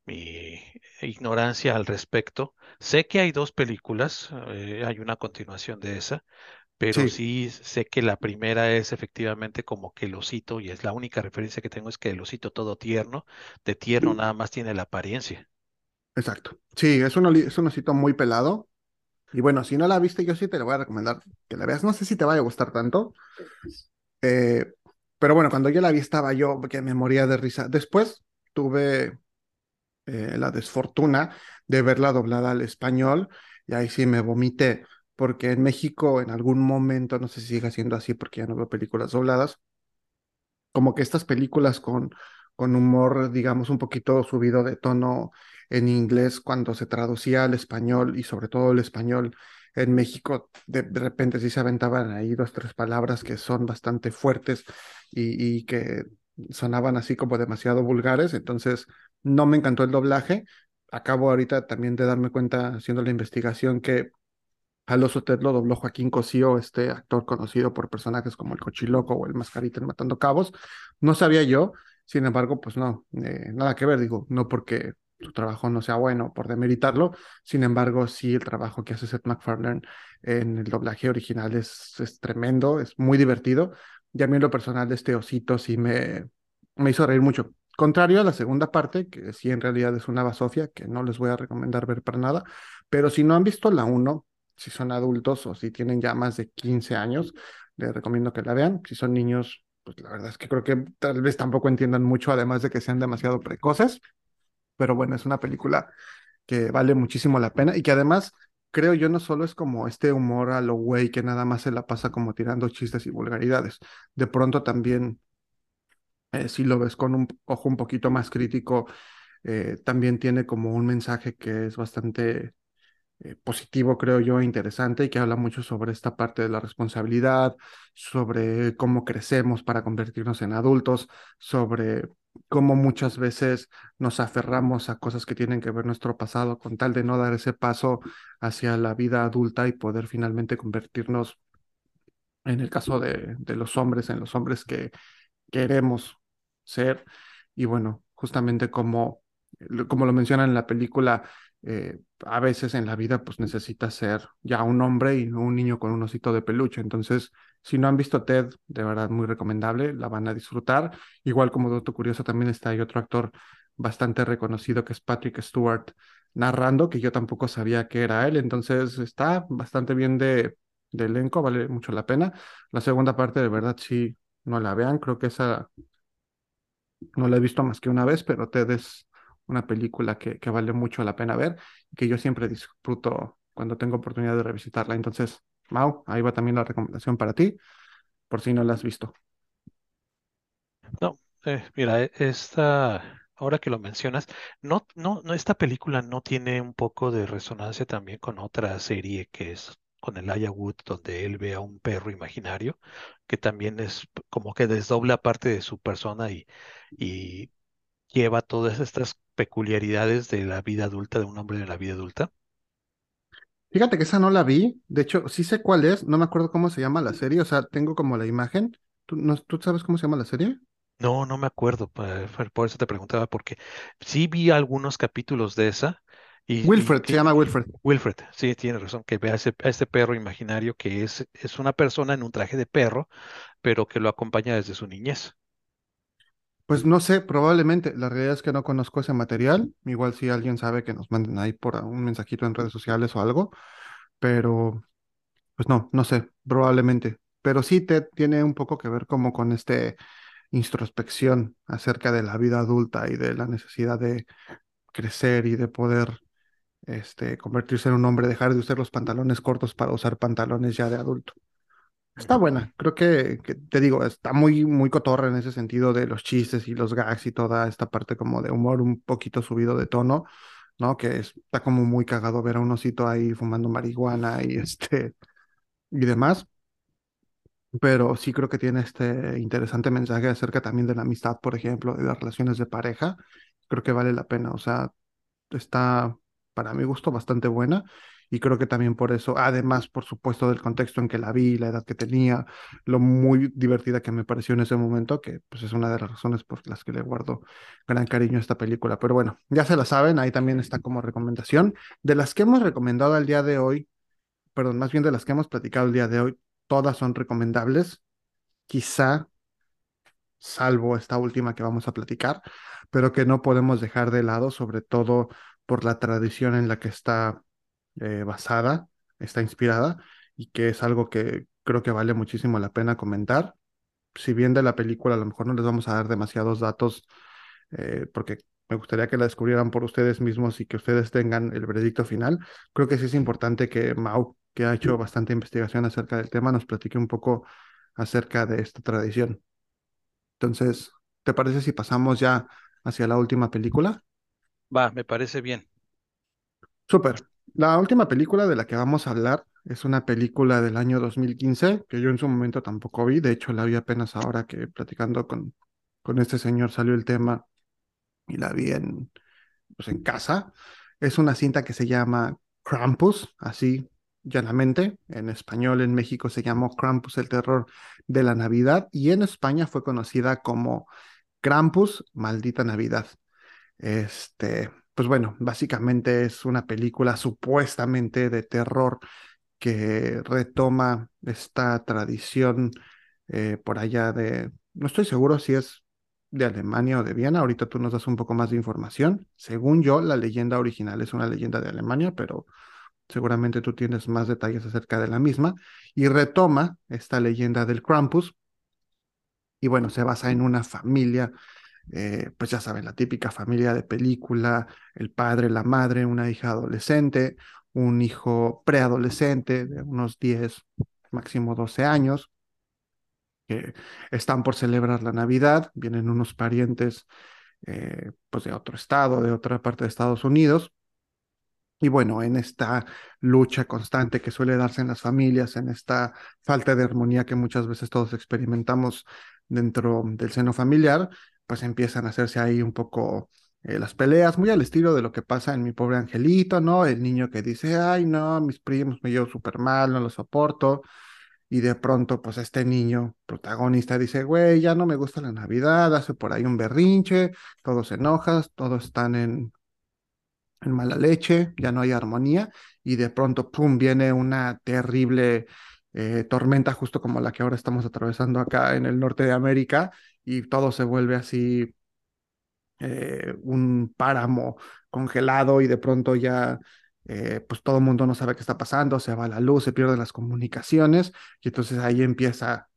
mi ignorancia al respecto. Sé que hay dos películas, eh, hay una continuación de esa, pero sí. sé que la primera es efectivamente como que el osito, y es la única referencia que tengo, es que el osito todo tierno, de tierno nada más tiene la apariencia. Exacto. Sí, es un, es un osito muy pelado. Y bueno, si no la viste, yo sí te la voy a recomendar que la veas. No sé si te vaya a gustar tanto. Eh, pero bueno, cuando yo la vi estaba yo que me moría de risa. Después tuve eh, la desfortuna de verla doblada al español y ahí sí me vomité, porque en México en algún momento, no sé si sigue siendo así porque ya no veo películas dobladas, como que estas películas con, con humor, digamos, un poquito subido de tono en inglés cuando se traducía al español y sobre todo el español en México, de, repente sí se aventaban ahí dos, tres palabras que son bastante fuertes y, y que sonaban así como demasiado vulgares, entonces no me encantó el doblaje. Acabo ahorita también de darme cuenta, haciendo la investigación, que al oso Ted lo dobló Joaquín Cosío, este actor conocido por personajes como el Cochiloco o el Mascarita en Matando Cabos. No sabía yo, sin embargo, pues no, eh, nada que ver, digo, no porque su trabajo no sea bueno por demeritarlo, sin embargo, sí el trabajo que hace Seth MacFarlane en el doblaje original es, es tremendo, es muy divertido, y a mí en lo personal este osito sí me, me hizo reír mucho. Contrario a la segunda parte, que sí en realidad es una basofia, que no les voy a recomendar ver para nada, pero si no han visto la 1, si son adultos o si tienen ya más de 15 años, les recomiendo que la vean. Si son niños, pues la verdad es que creo que tal vez tampoco entiendan mucho, además de que sean demasiado precoces, pero bueno, es una película que vale muchísimo la pena y que además creo yo no solo es como este humor a lo que nada más se la pasa como tirando chistes y vulgaridades, de pronto también eh, si lo ves con un ojo un poquito más crítico, eh, también tiene como un mensaje que es bastante eh, positivo, creo yo, e interesante y que habla mucho sobre esta parte de la responsabilidad, sobre cómo crecemos para convertirnos en adultos, sobre cómo muchas veces nos aferramos a cosas que tienen que ver nuestro pasado con tal de no dar ese paso hacia la vida adulta y poder finalmente convertirnos, en el caso de, de los hombres, en los hombres que queremos ser y bueno, justamente como como lo mencionan en la película, eh, a veces en la vida pues necesitas ser ya un hombre y un niño con un osito de peluche. Entonces, si no han visto Ted, de verdad muy recomendable, la van a disfrutar. Igual como dato curioso también está ahí otro actor bastante reconocido que es Patrick Stewart narrando, que yo tampoco sabía que era él. Entonces está bastante bien de, de elenco, vale mucho la pena. La segunda parte de verdad sí no la vean, creo que esa no la he visto más que una vez, pero Ted es una película que, que vale mucho la pena ver y que yo siempre disfruto cuando tengo oportunidad de revisitarla. Entonces, Mau, ahí va también la recomendación para ti, por si no la has visto. No, eh, mira, e, esta, ahora que lo mencionas, no, no, no, esta película no tiene un poco de resonancia también con otra serie que es con el Aya Wood, donde él ve a un perro imaginario, que también es como que desdobla parte de su persona y, y lleva todas estas peculiaridades de la vida adulta, de un hombre en la vida adulta. Fíjate que esa no la vi, de hecho sí sé cuál es, no me acuerdo cómo se llama la serie, o sea, tengo como la imagen. ¿Tú, no, ¿tú sabes cómo se llama la serie? No, no me acuerdo, por eso te preguntaba, porque sí vi algunos capítulos de esa. Y, Wilfred, se llama Wilfred. Wilfred, sí, tiene razón, que ve a, ese, a este perro imaginario que es, es una persona en un traje de perro, pero que lo acompaña desde su niñez. Pues no sé, probablemente. La realidad es que no conozco ese material. Igual si alguien sabe que nos manden ahí por un mensajito en redes sociales o algo. Pero, pues no, no sé, probablemente. Pero sí te tiene un poco que ver como con este introspección acerca de la vida adulta y de la necesidad de crecer y de poder este, convertirse en un hombre, dejar de usar los pantalones cortos para usar pantalones ya de adulto. Está buena, creo que, te digo, está muy, muy cotorra en ese sentido de los chistes y los gags y toda esta parte como de humor un poquito subido de tono, ¿no? Que está como muy cagado ver a un osito ahí fumando marihuana y este y demás. Pero sí creo que tiene este interesante mensaje acerca también de la amistad, por ejemplo, de las relaciones de pareja. Creo que vale la pena, o sea, está para mi gusto bastante buena y creo que también por eso, además, por supuesto, del contexto en que la vi, la edad que tenía, lo muy divertida que me pareció en ese momento, que pues es una de las razones por las que le guardo gran cariño a esta película. Pero bueno, ya se la saben, ahí también está como recomendación. De las que hemos recomendado al día de hoy, perdón, más bien de las que hemos platicado el día de hoy, todas son recomendables. Quizá salvo esta última que vamos a platicar, pero que no podemos dejar de lado, sobre todo por la tradición en la que está eh, basada, está inspirada y que es algo que creo que vale muchísimo la pena comentar. Si bien de la película a lo mejor no les vamos a dar demasiados datos, eh, porque me gustaría que la descubrieran por ustedes mismos y que ustedes tengan el veredicto final, creo que sí es importante que Mau, que ha hecho bastante investigación acerca del tema, nos platique un poco acerca de esta tradición. Entonces, ¿te parece si pasamos ya hacia la última película? Va, me parece bien. Súper. La última película de la que vamos a hablar es una película del año 2015 que yo en su momento tampoco vi. De hecho, la vi apenas ahora que platicando con, con este señor salió el tema y la vi en, pues, en casa. Es una cinta que se llama Krampus, así llanamente. En español, en México se llamó Krampus, el terror de la Navidad. Y en España fue conocida como Krampus, maldita Navidad. Este, pues bueno, básicamente es una película supuestamente de terror que retoma esta tradición eh, por allá de, no estoy seguro si es de Alemania o de Viena, ahorita tú nos das un poco más de información. Según yo, la leyenda original es una leyenda de Alemania, pero seguramente tú tienes más detalles acerca de la misma, y retoma esta leyenda del Krampus, y bueno, se basa en una familia eh, pues ya saben, la típica familia de película, el padre, la madre, una hija adolescente, un hijo preadolescente de unos 10, máximo 12 años, que están por celebrar la Navidad, vienen unos parientes eh, pues de otro estado, de otra parte de Estados Unidos. Y bueno, en esta lucha constante que suele darse en las familias, en esta falta de armonía que muchas veces todos experimentamos dentro del seno familiar, pues empiezan a hacerse ahí un poco eh, las peleas, muy al estilo de lo que pasa en mi pobre angelito, ¿no? El niño que dice, ay, no, mis primos me llevo súper mal, no los soporto. y de pronto pues este niño protagonista dice, güey, ya no me gusta la Navidad, hace por ahí un berrinche, todos se enojan, todos están en, en mala leche, ya no hay armonía y de pronto, ¡pum!, viene una terrible eh, tormenta justo como la que ahora estamos atravesando acá en el norte de América y todo se vuelve así eh, un páramo congelado y de pronto ya eh, pues todo el mundo no sabe qué está pasando, se va la luz, se pierden las comunicaciones y entonces ahí empieza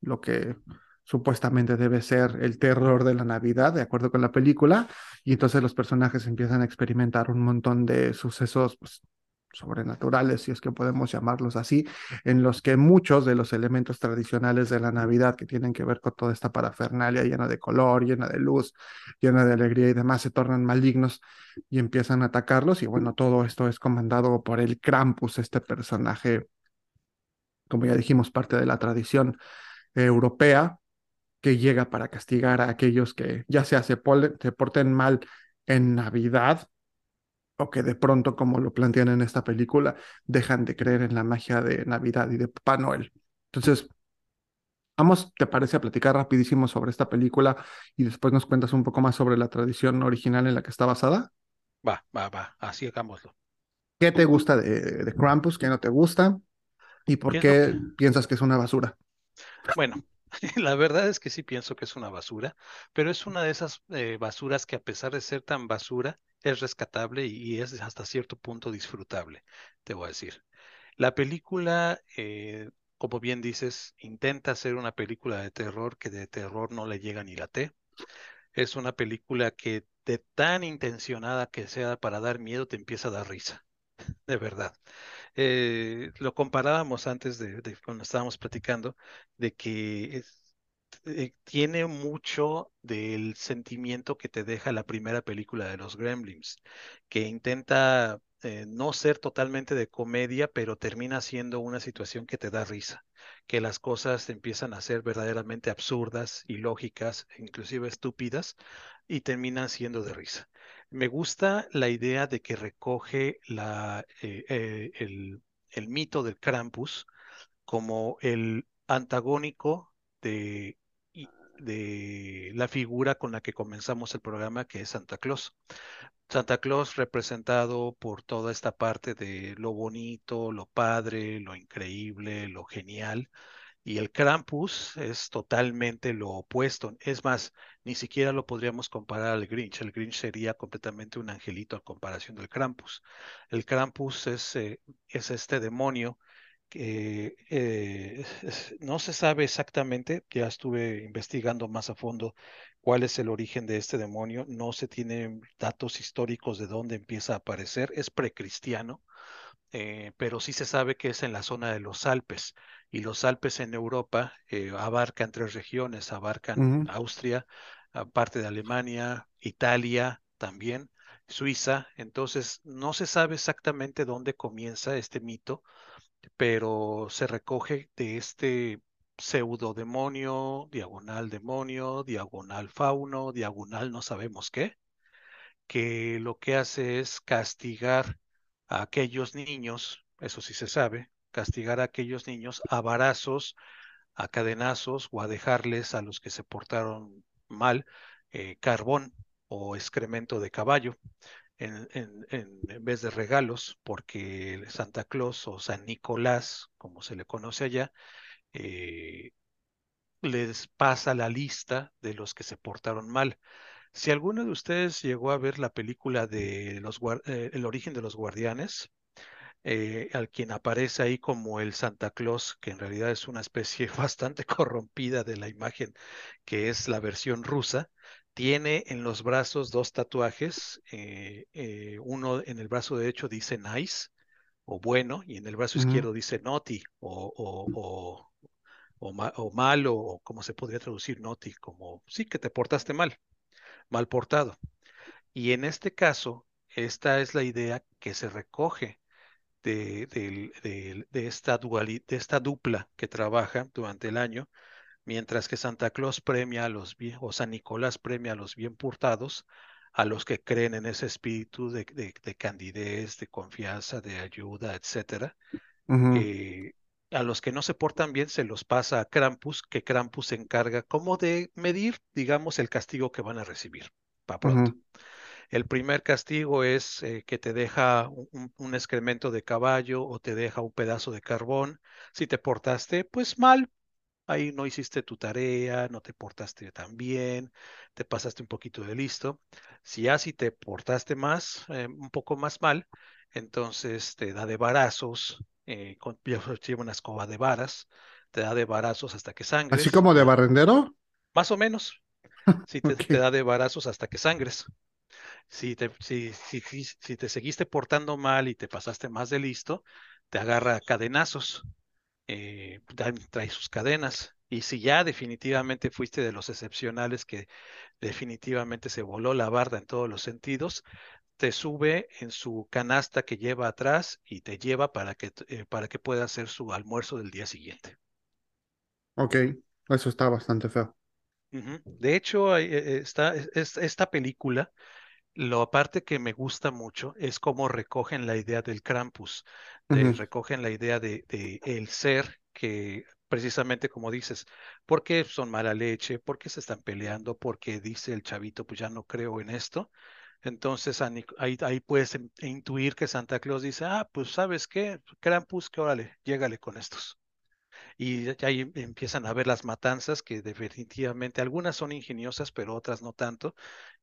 lo que supuestamente debe ser el terror de la Navidad, de acuerdo con la película, y entonces los personajes empiezan a experimentar un montón de sucesos pues, sobrenaturales, si es que podemos llamarlos así, en los que muchos de los elementos tradicionales de la Navidad que tienen que ver con toda esta parafernalia llena de color, llena de luz, llena de alegría y demás, se tornan malignos y empiezan a atacarlos. Y bueno, todo esto es comandado por el Krampus, este personaje, como ya dijimos, parte de la tradición europea que llega para castigar a aquellos que ya sea se, se porten mal en Navidad o que de pronto, como lo plantean en esta película, dejan de creer en la magia de Navidad y de Papá Noel. Entonces, vamos, ¿te parece a platicar rapidísimo sobre esta película y después nos cuentas un poco más sobre la tradición original en la que está basada? Va, va, va, así hagámoslo. ¿Qué te gusta de, de Krampus? ¿Qué no te gusta? ¿Y por qué piensas que es una basura? Bueno, la verdad es que sí pienso que es una basura, pero es una de esas eh, basuras que a pesar de ser tan basura, es rescatable y es hasta cierto punto disfrutable, te voy a decir. La película, eh, como bien dices, intenta ser una película de terror que de terror no le llega ni la T. Es una película que de tan intencionada que sea para dar miedo te empieza a dar risa, de verdad. Eh, lo comparábamos antes de, cuando estábamos platicando, de que eh, tiene mucho del sentimiento que te deja la primera película de los Gremlins, que intenta eh, no ser totalmente de comedia, pero termina siendo una situación que te da risa, que las cosas empiezan a ser verdaderamente absurdas, ilógicas, inclusive estúpidas, y terminan siendo de risa. Me gusta la idea de que recoge la, eh, el, mito del Krampus como el antagónico de la figura con la que comenzamos el programa, que es Santa Claus. Santa Claus representado por toda esta parte de lo bonito, lo padre, lo increíble, lo genial. Y el Krampus es totalmente lo opuesto. Es más, ni siquiera lo podríamos comparar al Grinch. El Grinch sería completamente un angelito a comparación del Krampus. El Krampus es, eh, es este demonio que eh, no se sabe exactamente, ya estuve investigando más a fondo cuál es el origen de este demonio, no se tienen datos históricos de dónde empieza a aparecer, es precristiano, eh, pero sí se sabe que es en la zona de los Alpes, y los Alpes en Europa eh, abarcan tres regiones, abarcan Austria, parte de Alemania, Italia también, Suiza, entonces no se sabe exactamente dónde comienza este mito, pero se recoge de este pseudo demonio, diagonal demonio, diagonal fauno, diagonal no sabemos qué, que lo que hace es castigar a aquellos niños, eso sí se sabe, castigar a aquellos niños a varazos, a cadenazos o a dejarles a los que se portaron mal eh, carbón o excremento de caballo en, en, en, vez de regalos, porque Santa Claus o San Nicolás, como se le conoce allá, eh, les pasa la lista de los que se portaron mal. Si alguno de ustedes llegó a ver la película de los, eh, El origen de los guardianes, eh, al quien aparece ahí como el Santa Claus, que en realidad es una especie bastante corrompida de la imagen que es la versión rusa, tiene en los brazos dos tatuajes. Eh, eh, uno en el brazo derecho dice nice o bueno, y en el brazo izquierdo dice naughty o, o, o, o, malo, o como se podría traducir naughty, como sí que te portaste mal, mal portado. Y en este caso, esta es la idea que se recoge de, de, de, esta, de esta dupla que trabaja durante el año mientras que Santa Claus premia a los bien, o San Nicolás premia a los bien portados, a los que creen en ese espíritu de, de, de candidez, de confianza, de ayuda, etcétera. Uh -huh. eh, a los que no se portan bien se los pasa a Krampus, que Krampus se encarga como de medir, digamos, el castigo que van a recibir. Para pronto. El primer castigo es eh, que te deja un, un excremento de caballo o te deja un pedazo de carbón. Si te portaste, pues mal, ahí no hiciste tu tarea, no te portaste tan bien, te pasaste un poquito de listo. Si así te portaste más, eh, un poco más mal, entonces te da de varazos, eh, con, lleva una escoba de varas, te da de varazos hasta que Así sangres, como de barrendero. más o menos, si te, te da de varazos hasta que sangres. Si te, si, si, si, te seguiste portando mal y te pasaste más de listo, te agarra cadenazos eh, trae, trae sus cadenas. Y si ya definitivamente fuiste de los excepcionales que definitivamente se voló la barda en todos los sentidos, te sube en su canasta que lleva atrás y te lleva para que, eh, para que pueda hacer su almuerzo del día siguiente. Ok. Eso está bastante feo. Ujú. De hecho, hay, eh, está, es- esta película Lo aparte que me gusta mucho es cómo recogen la idea del Krampus, de, Ujú, recogen la idea de, de el ser que precisamente como dices, ¿por qué son mala leche? ¿Por qué se están peleando? Porque dice el chavito, pues ya no creo en esto. Entonces ahí, ahí puedes in- intuir que Santa Claus dice, ah, pues ¿sabes qué? Krampus, que órale, llégale con estos. Y ya ahí empiezan a ver las matanzas que definitivamente algunas son ingeniosas, pero otras no tanto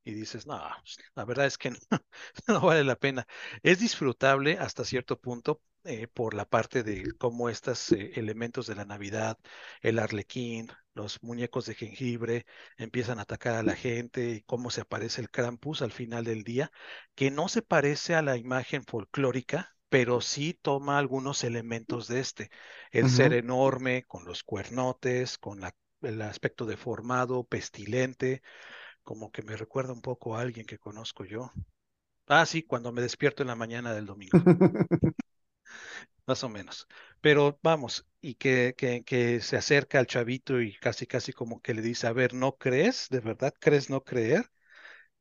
y dices, no, pues, la verdad es que no, no vale la pena. Es disfrutable hasta cierto punto eh, por la parte de cómo estos eh, elementos de la Navidad, el arlequín, los muñecos de jengibre empiezan a atacar a la gente y cómo se aparece el Krampus al final del día, que no se parece a la imagen folclórica. Pero sí toma algunos elementos de este, el ser enorme, con los cuernotes, con la- el aspecto deformado, pestilente, como que me recuerda un poco a alguien que conozco yo. Ah, sí, cuando me despierto en la mañana del domingo, más o menos. Pero vamos, y que, que, que se acerca al chavito y casi, casi como que le dice, a ver, ¿no crees? ¿De verdad crees no creer?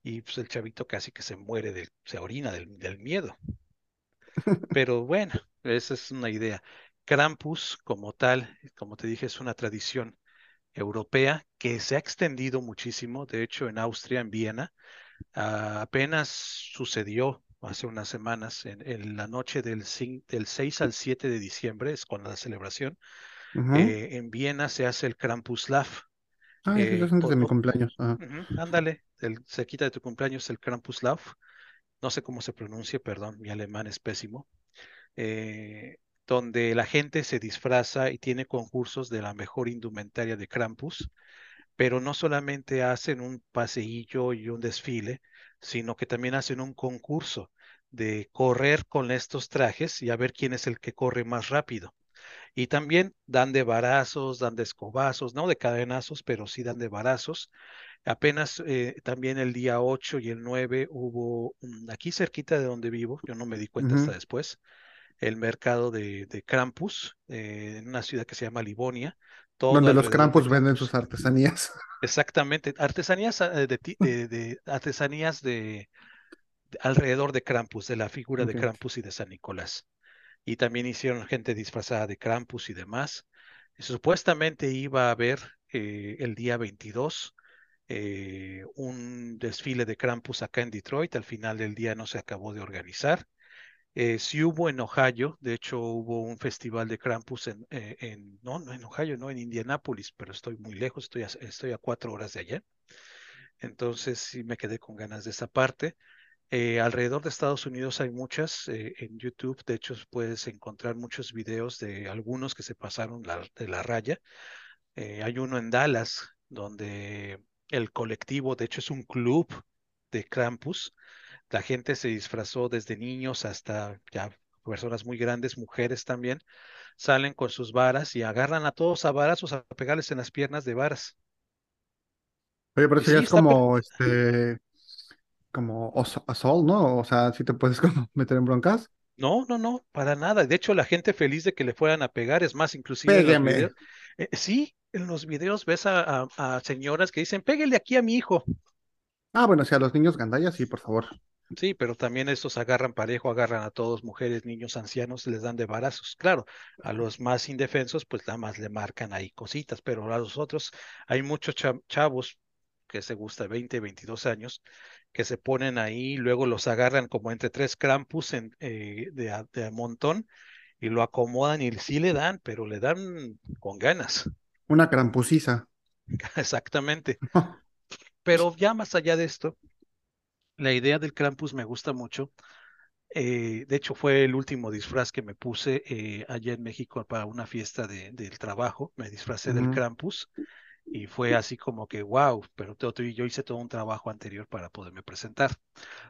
Y pues el chavito casi que se muere, de, se orina del, del miedo. Pero bueno, esa es una idea. Krampus, como tal, como te dije, es una tradición europea que se ha extendido muchísimo. De hecho, en Austria, en Viena, Ah, apenas sucedió hace unas semanas, en, en la noche del, del 6 al 7 de diciembre, es con la celebración, Ujú. eh, en Viena se hace el Krampuslauf. Ah, eh, es de mi cumpleaños. Ándale, el- se quita de tu cumpleaños el Krampuslauf, no sé cómo se pronuncia, perdón, mi alemán es pésimo, eh, donde la gente se disfraza y tiene concursos de la mejor indumentaria de Krampus pero no solamente hacen un paseillo y un desfile, sino que también hacen un concurso de correr con estos trajes y a ver quién es el que corre más rápido. Y también dan de varazos, dan de escobazos, no de cadenazos, pero sí dan de varazos. Apenas eh, también el día 8 y el 9 hubo aquí cerquita de donde vivo, yo no me di cuenta hasta después, el mercado de, de Krampus eh, en una ciudad que se llama Livonia, Donde los de Krampus venden sus artesanías. Exactamente, artesanías ah, de, de- de- artesanías de, de alrededor de Krampus, de la figura de. Krampus y de San Nicolás. Y también hicieron gente disfrazada de Krampus y demás. Supuestamente iba a haber eh, el día 22 eh, un desfile de Krampus acá en Detroit. Al final del día no se acabó de organizar. Eh, sí hubo en Ohio, de hecho hubo un festival de Krampus en, eh, no, en Ohio, no en Indianápolis, pero estoy muy lejos, estoy a, cuatro horas de allá. Entonces sí me quedé con ganas de esa parte. Eh, alrededor de Estados Unidos hay muchas, en YouTube, de hecho puedes encontrar muchos videos de algunos que se pasaron de la raya. Hay uno en Dallas donde el colectivo, de hecho es un club de Krampus, la gente se disfrazó desde niños hasta ya personas muy grandes, mujeres también, salen con sus varas y agarran a todos a varazos a pegarles en las piernas de varas. Oye, pero eso ya es como, este, como assault, ¿no? O sea, si te puedes como meter en broncas. No, no, no, para nada. De hecho, la gente feliz de que le fueran a pegar, es más, inclusive en los Pégueme. videos, eh, sí, en los videos ves a, a- a señoras que dicen, pégale aquí a mi hijo. Ah, bueno, si a los niños gandallas, sí, por favor. Sí, pero también estos agarran parejo, agarran a todos, mujeres, niños, ancianos, les dan de barazos. Claro, a los más indefensos, pues nada más le marcan ahí cositas, pero a los otros hay muchos chavos que se gusta 20, 22 años, que se ponen ahí, luego los agarran como entre tres crampus en, eh, de, de, a, montón y lo acomodan y sí le dan, pero le dan con ganas. Una crampusiza. Exactamente. pero ya más allá de esto, la idea del Krampus me gusta mucho. Eh, de hecho, fue el último disfraz que me puse eh, allá en México para una fiesta de, del trabajo. Me disfracé uh -huh. del Krampus y fue así como que, wow, pero yo hice todo un trabajo anterior para poderme presentar.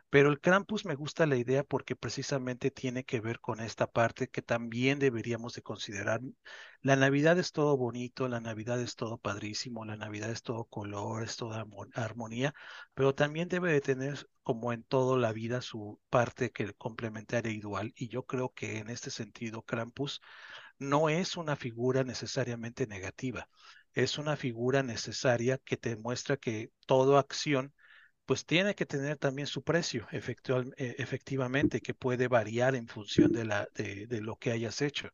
Pero el Krampus me gusta la idea porque precisamente tiene que ver con esta parte que también deberíamos de considerar. La Navidad es todo bonito, la Navidad es todo padrísimo, la Navidad es todo color, es toda armonía, pero también debe de tener, como en toda la vida, su parte que complementaria y dual. Y yo creo que en este sentido, Krampus no es una figura necesariamente negativa es una figura necesaria que te muestra que toda acción pues tiene que tener también su precio efectivamente, que puede variar en función de, la, de, de, lo que hayas hecho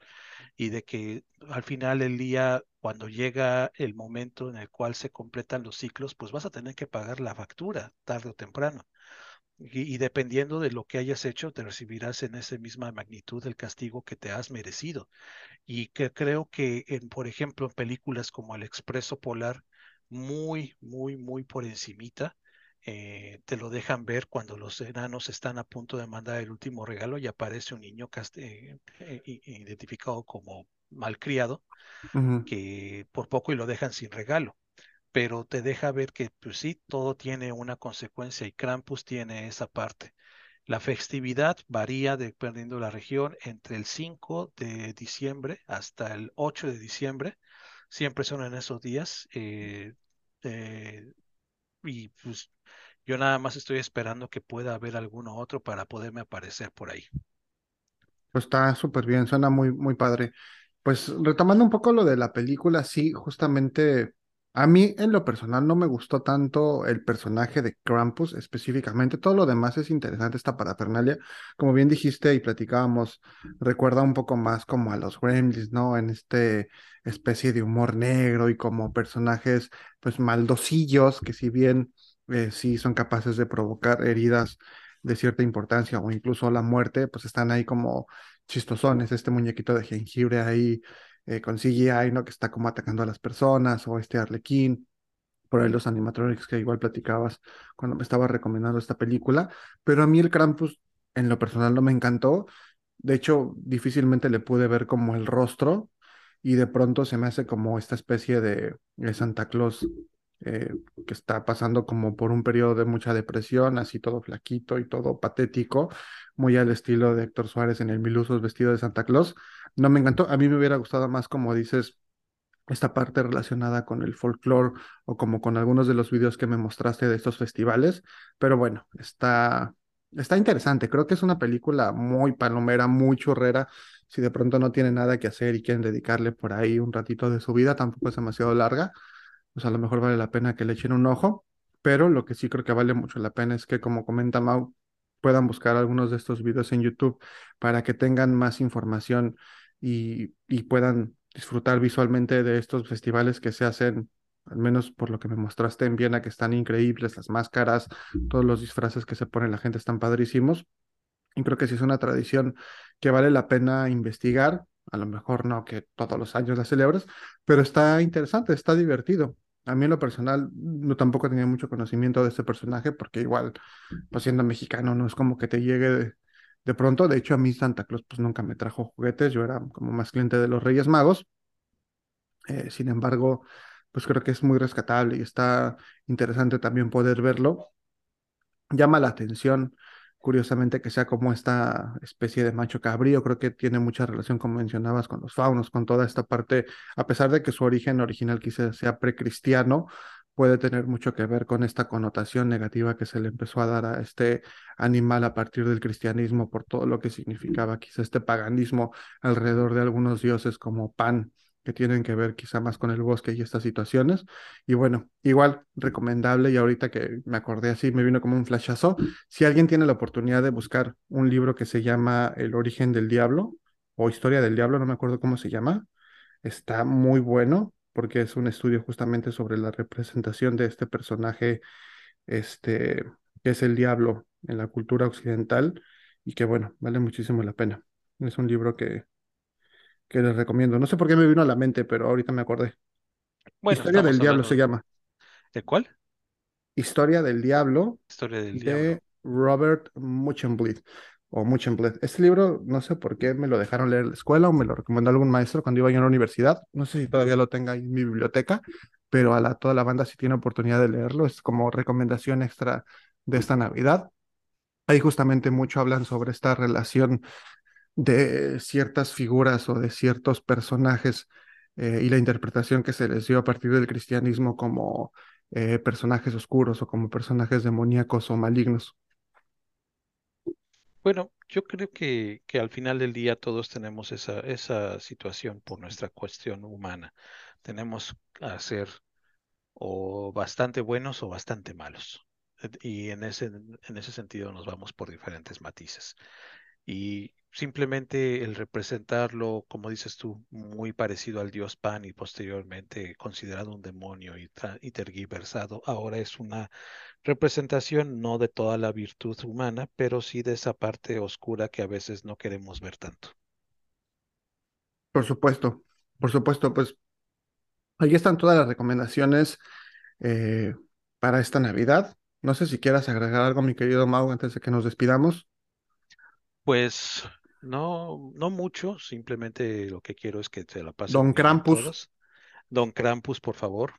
y de que al final del día, cuando llega el momento en el cual se completan los ciclos, pues vas a tener que pagar la factura tarde o temprano. Y, y dependiendo de lo que hayas hecho, te recibirás en esa misma magnitud el castigo que te has merecido y que creo que, en, por ejemplo, en películas como El Expreso Polar, muy, muy, muy por encimita, eh, te lo dejan ver cuando los enanos están a punto de mandar el último regalo y aparece un niño eh, eh, identificado como malcriado, uh -huh. que por poco y lo dejan sin regalo. Pero te deja ver que, pues sí, todo tiene una consecuencia y Krampus tiene esa parte. La festividad varía dependiendo de la región entre el 5 de diciembre hasta el 8 de diciembre. Siempre son en esos días. Eh, eh, y pues yo nada más estoy esperando que pueda haber alguno otro para poderme aparecer por ahí. Pues está súper bien, suena muy, muy padre. Pues retomando un poco lo de la película, sí, justamente a mí, en lo personal, no me gustó tanto el personaje de Krampus específicamente. Todo lo demás es interesante, esta parafernalia. Como bien dijiste y platicábamos, recuerda un poco más como a los Gremlins, ¿no? En este especie de humor negro y como personajes, pues, maldosillos, que si bien eh, sí son capaces de provocar heridas de cierta importancia o incluso la muerte, pues están ahí como chistosones. Este muñequito de jengibre ahí eh, con CGI, ¿no? Que está como atacando a las personas, o este Arlequín, por ahí los animatronics que igual platicabas cuando me estaba recomendando esta película, pero a mí el Krampus en lo personal no me encantó, de hecho difícilmente le pude ver como el rostro y de pronto se me hace como esta especie de, de Santa Claus eh, que está pasando como por un periodo de mucha depresión, así todo flaquito y todo patético, muy al estilo de Héctor Suárez en el Mil Usos vestido de Santa Claus. No me encantó, a mí me hubiera gustado más, como dices, esta parte relacionada con el folclore o como con algunos de los videos que me mostraste de estos festivales, pero bueno, está, está interesante, creo que es una película muy palomera, muy churrera, si de pronto no tiene nada que hacer y quieren dedicarle por ahí un ratito de su vida, tampoco es demasiado larga, pues a lo mejor vale la pena que le echen un ojo, pero lo que sí creo que vale mucho la pena es que, como comenta Mau, puedan buscar algunos de estos videos en YouTube para que tengan más información y, puedan disfrutar visualmente de estos festivales que se hacen, al menos por lo que me mostraste en Viena, que están increíbles, las máscaras, todos los disfraces que se ponen la gente están padrísimos. Y creo que sí es una tradición que vale la pena investigar. A lo mejor no que todos los años la celebras, pero está interesante, está divertido. A mí en lo personal no tampoco tenía mucho conocimiento de este personaje porque igual, pues siendo mexicano, no es como que te llegue de, de, pronto. De hecho, a mí Santa Claus pues nunca me trajo juguetes, yo era como más cliente de los Reyes Magos. Eh, sin embargo, pues creo que es muy rescatable y está interesante también poder verlo. Llama la atención curiosamente que sea como esta especie de macho cabrío, creo que tiene mucha relación, como mencionabas, con los faunos, con toda esta parte, a pesar de que su origen original quizás sea precristiano, puede tener mucho que ver con esta connotación negativa que se le empezó a dar a este animal a partir del cristianismo por todo lo que significaba quizás este paganismo alrededor de algunos dioses como Pan que tienen que ver quizá más con el bosque y estas situaciones. Y bueno, igual recomendable y ahorita que me acordé así, me vino como un flashazo. Si alguien tiene la oportunidad de buscar un libro que se llama El origen del diablo o Historia del diablo, no me acuerdo cómo se llama, está muy bueno porque es un estudio justamente sobre la representación de este personaje, este, que es el diablo en la cultura occidental y que bueno, vale muchísimo la pena. Es un libro que, que les recomiendo. No sé por qué me vino a la mente, pero ahorita me acordé. Bueno, Historia del Diablo se llama. ¿De cuál? Historia del Diablo Historia del de diablo. Robert Muchenblit o Muchenblit. Este libro, no sé por qué me lo dejaron leer en la escuela o me lo recomendó algún maestro cuando iba yo a la universidad. No sé si todavía lo tenga ahí en mi biblioteca, pero a la, toda la banda si tiene oportunidad de leerlo. Es como recomendación extra de esta Navidad. Ahí justamente mucho hablan sobre esta relación de ciertas figuras o de ciertos personajes eh, y la interpretación que se les dio a partir del cristianismo como eh, personajes oscuros o como personajes demoníacos o malignos. Bueno, yo creo que, que al final del día todos tenemos esa, esa situación por nuestra cuestión humana. Tenemos a ser o bastante buenos o bastante malos. Eh, Y en ese, en ese sentido nos vamos por diferentes matices. Y simplemente el representarlo, como dices tú, muy parecido al dios Pan y posteriormente considerado un demonio y, tergiversado, ahora es una representación no de toda la virtud humana, pero sí de esa parte oscura que a veces no queremos ver tanto. Por supuesto, por supuesto, pues ahí están todas las recomendaciones eh, para esta Navidad. No sé si quieras agregar algo, mi querido Mau, antes de que nos despidamos. Pues no, no mucho, simplemente lo que quiero es que se la pasen Don Krampus, todos. Don Krampus, por favor.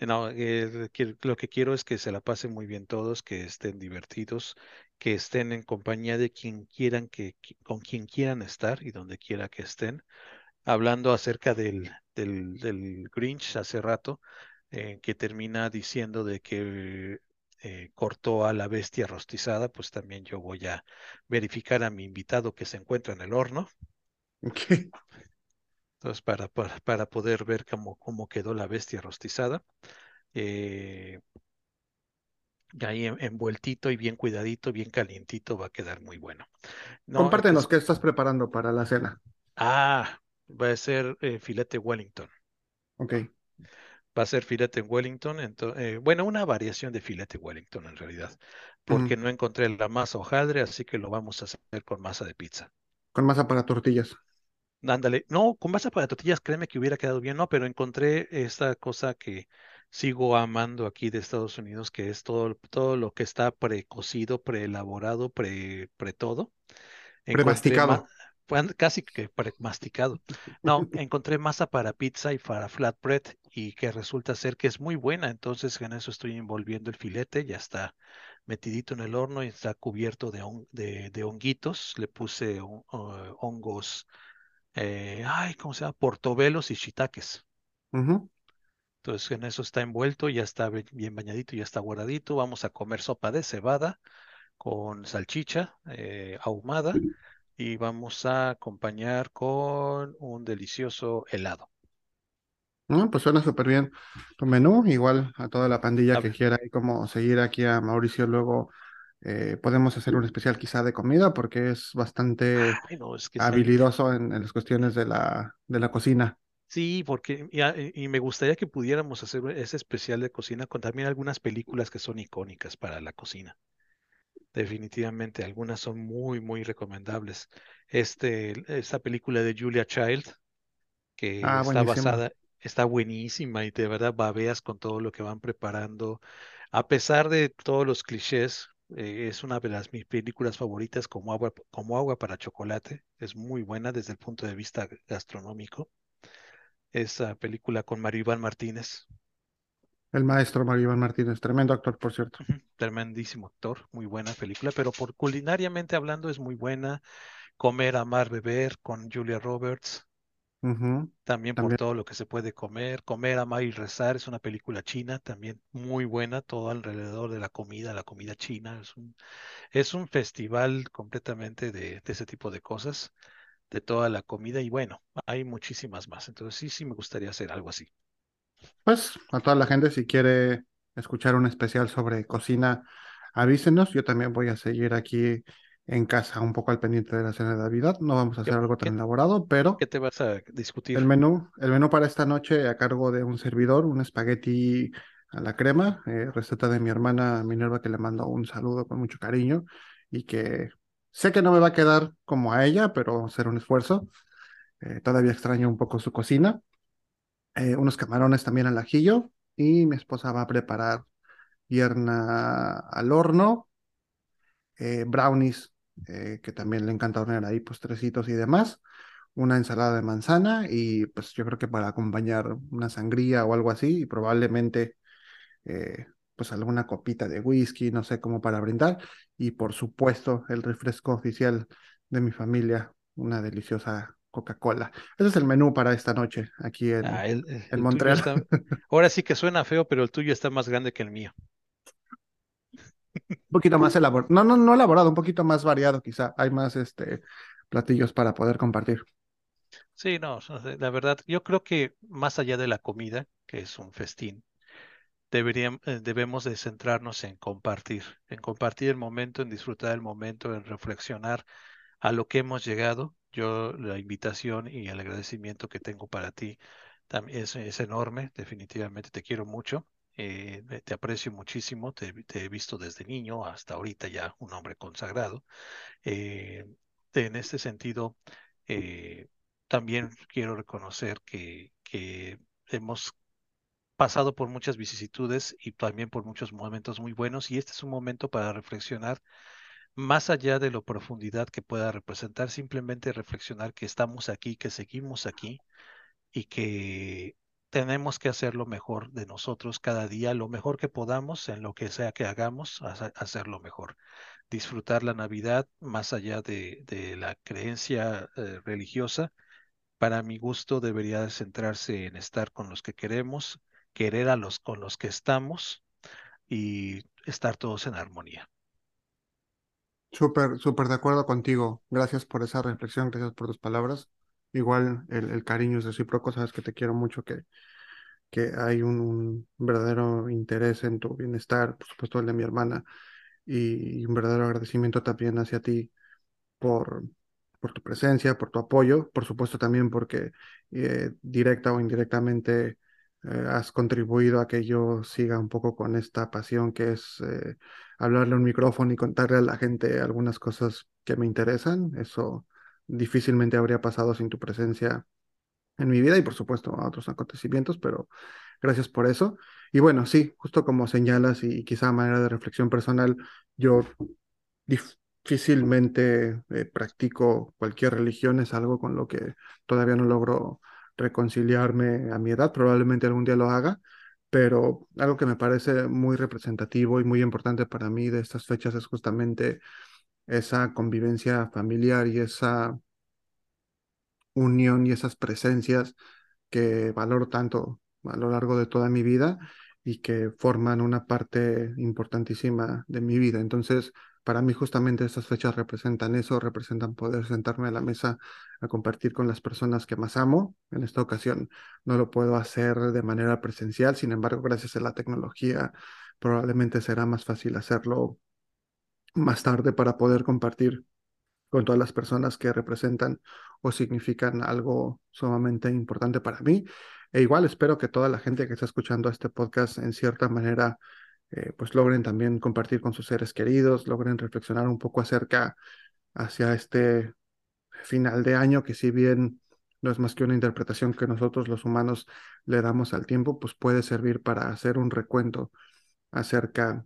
No, eh, lo que quiero es que se la pasen muy bien todos, que estén divertidos, que estén en compañía de quien quieran que, que- con quien quieran estar y donde quiera que estén. Hablando acerca del, del, del Grinch hace rato, eh, que termina diciendo de que eh, cortó a la bestia rostizada, pues también yo voy a verificar a mi invitado que se encuentra en el horno. ok, Entonces, para, para, para poder ver cómo, cómo quedó la bestia rostizada. Eh, ahí en- envueltito y bien cuidadito, bien calientito, va a quedar muy bueno. No, compártenos entonces, qué estás preparando para la cena. ah, va a ser eh, filete Wellington. Ok, Va a ser filete Wellington, ento- eh, bueno, una variación de filete Wellington en realidad, porque ujú, no encontré la masa hojaldre, así que lo vamos a hacer con masa de pizza. Con masa para tortillas. Ándale, no, con masa para tortillas, créeme que hubiera quedado bien, no, pero encontré esta cosa que sigo amando aquí de Estados Unidos, que es todo, todo lo que está precocido, preelaborado, pre, pre todo. Premasticado. casi que pre-masticado. No, encontré masa para pizza y para flatbread y que resulta ser que es muy buena. Entonces en eso estoy envolviendo el filete, ya está metidito en el horno y está cubierto de, hon- de, de honguitos. Le puse hon- uh, hongos, eh, ay, ¿cómo se llama? Portobelos y shiitakes. Entonces en eso está envuelto, ya está bien bañadito, ya está guardadito. Vamos a comer sopa de cebada con salchicha eh, ahumada y vamos a acompañar con un delicioso helado. No, pues suena súper bien tu menú. Igual a toda la pandilla que quiera y como seguir aquí a Mauricio, luego eh, podemos hacer un especial quizá de comida porque es bastante ay, no, es que es magnífico. habilidoso en, en las cuestiones de la, de la cocina. Sí, porque y, me gustaría que pudiéramos hacer ese especial de cocina con también algunas películas que son icónicas para la cocina. Definitivamente, algunas son muy, muy recomendables. Este, esta película de Julia Child, que Ah, está buenísima. basada, está buenísima y de verdad babeas con todo lo que van preparando. A pesar de todos los clichés, eh, es una de las mis películas favoritas como agua, como agua para chocolate. Es muy buena desde el punto de vista gastronómico. Esa película con Mario Iván Martínez, El maestro Mario Iván Martínez, tremendo actor, por cierto. tremendísimo actor, muy buena película, pero por culinariamente hablando es muy buena. Comer, amar, beber con Julia Roberts. También por También. todo lo que se puede comer. Comer, amar y rezar es una película china, también muy buena, todo alrededor de la comida, la comida china. Es un, es un festival completamente de, de ese tipo de cosas. de toda la comida y bueno, hay muchísimas más. Entonces sí, sí me gustaría hacer algo así. Pues a toda la gente, si quiere escuchar un especial sobre cocina, avísenos. Yo también voy a seguir aquí en casa, un poco al pendiente de la cena de Navidad. No vamos a hacer algo tan elaborado, pero ¿Qué te vas a discutir? el menú, el menú para esta noche a cargo de un servidor, un espagueti a la crema, eh, receta de mi hermana Minerva que le mando un saludo con mucho cariño y que sé que no me va a quedar como a ella, pero vamos a hacer un esfuerzo. Eh, todavía extraño un poco su cocina. Eh, unos camarones también al ajillo y mi esposa va a preparar pierna al horno, eh, brownies, eh, que también le encanta hornear ahí, postrecitos y demás, una ensalada de manzana y pues yo creo que para acompañar una sangría o algo así y probablemente eh, pues alguna copita de whisky, no sé cómo para brindar y por supuesto el refresco oficial de mi familia, una deliciosa Coca-Cola. Ese es el menú para esta noche aquí en, Ah, el- el- en el Montreal. está- ahora sí que suena feo, pero el tuyo está más grande que el mío. Un poquito más elaborado. No, no, no elaborado, un poquito más variado quizá. Hay más este platillos para poder compartir. Sí, no, la verdad, yo creo que más allá de la comida, que es un festín, deberíamos, debemos de centrarnos en compartir, en compartir el momento, en disfrutar el momento, en reflexionar a lo que hemos llegado. Yo la invitación y el agradecimiento que tengo para ti también es, es enorme, definitivamente te quiero mucho, eh, te aprecio muchísimo, te, te he visto desde niño hasta ahorita ya un hombre consagrado. Eh, en este sentido, eh, también quiero reconocer que, que hemos pasado por muchas vicisitudes y también por muchos momentos muy buenos y este es un momento para reflexionar más allá de la profundidad que pueda representar, simplemente reflexionar que estamos aquí, que seguimos aquí y que tenemos que hacer lo mejor de nosotros cada día, lo mejor que podamos en lo que sea que hagamos, hace- hacerlo mejor. Disfrutar la Navidad más allá de, la creencia eh, religiosa, para mi gusto debería de centrarse en estar con los que queremos, querer a los con los que estamos y estar todos en armonía. Súper, súper de acuerdo contigo. Gracias por esa reflexión, gracias por tus palabras. Igual el, el cariño es recíproco, sabes que te quiero mucho, que, que hay un, verdadero interés en tu bienestar, por supuesto el de mi hermana, y, y un verdadero agradecimiento también hacia ti por, por tu presencia, por tu apoyo, por supuesto también porque eh, directa o indirectamente eh, has contribuido a que yo siga un poco con esta pasión que es eh, hablarle a un micrófono y contarle a la gente algunas cosas que me interesan. Eso difícilmente habría pasado sin tu presencia en mi vida y por supuesto a otros acontecimientos, pero gracias por eso. Y bueno, sí, justo como señalas y quizá a manera de reflexión personal, yo difícilmente eh, practico cualquier religión, es algo con lo que todavía no logro reconciliarme a mi edad, probablemente algún día lo haga, pero algo que me parece muy representativo y muy importante para mí de estas fechas es justamente esa convivencia familiar y esa unión y esas presencias que valoro tanto a lo largo de toda mi vida y que forman una parte importantísima de mi vida. Entonces, para mí justamente estas fechas representan eso, representan poder sentarme a la mesa a compartir con las personas que más amo. En esta ocasión no lo puedo hacer de manera presencial, sin embargo, gracias a la tecnología, probablemente será más fácil hacerlo más tarde para poder compartir con todas las personas que representan o significan algo sumamente importante para mí. E igual espero que toda la gente que está escuchando este podcast en cierta manera eh, pues logren también compartir con sus seres queridos, logren reflexionar un poco acerca hacia este final de año que si bien no es más que una interpretación que nosotros los humanos le damos al tiempo, pues puede servir para hacer un recuento acerca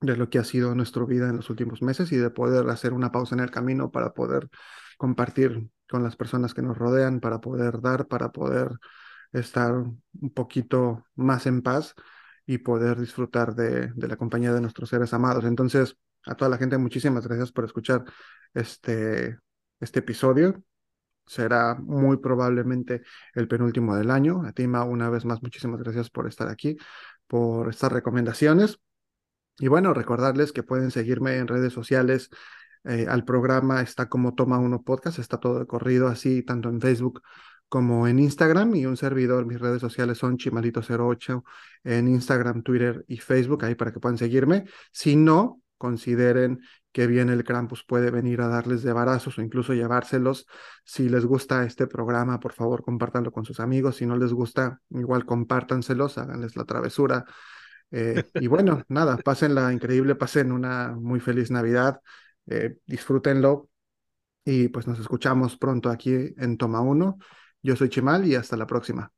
de lo que ha sido nuestra vida en los últimos meses y de poder hacer una pausa en el camino para poder compartir con las personas que nos rodean, para poder dar, para poder estar un poquito más en paz y poder disfrutar de, de la compañía de nuestros seres amados. Entonces, a toda la gente, muchísimas gracias por escuchar este, este episodio. Será muy probablemente el penúltimo del año. A ti, Ma, una vez más, muchísimas gracias por estar aquí, por estas recomendaciones. Y bueno, recordarles que pueden seguirme en redes sociales eh, al programa está como Toma Uno Podcast, está todo de corrido así, tanto en Facebook como en Instagram y un servidor, mis redes sociales son chimalito08 en Instagram, Twitter y Facebook, ahí para que puedan seguirme. Si no, consideren que bien el Krampus puede venir a darles de barazos o incluso llevárselos. Si les gusta este programa, por favor, compártanlo con sus amigos. Si no les gusta, igual compártanselos, háganles la travesura. Eh, y bueno, nada, pasen la increíble, pasen una muy feliz Navidad, eh, disfrútenlo y pues nos escuchamos pronto aquí en Toma 1. Yo soy Chimal y hasta la próxima.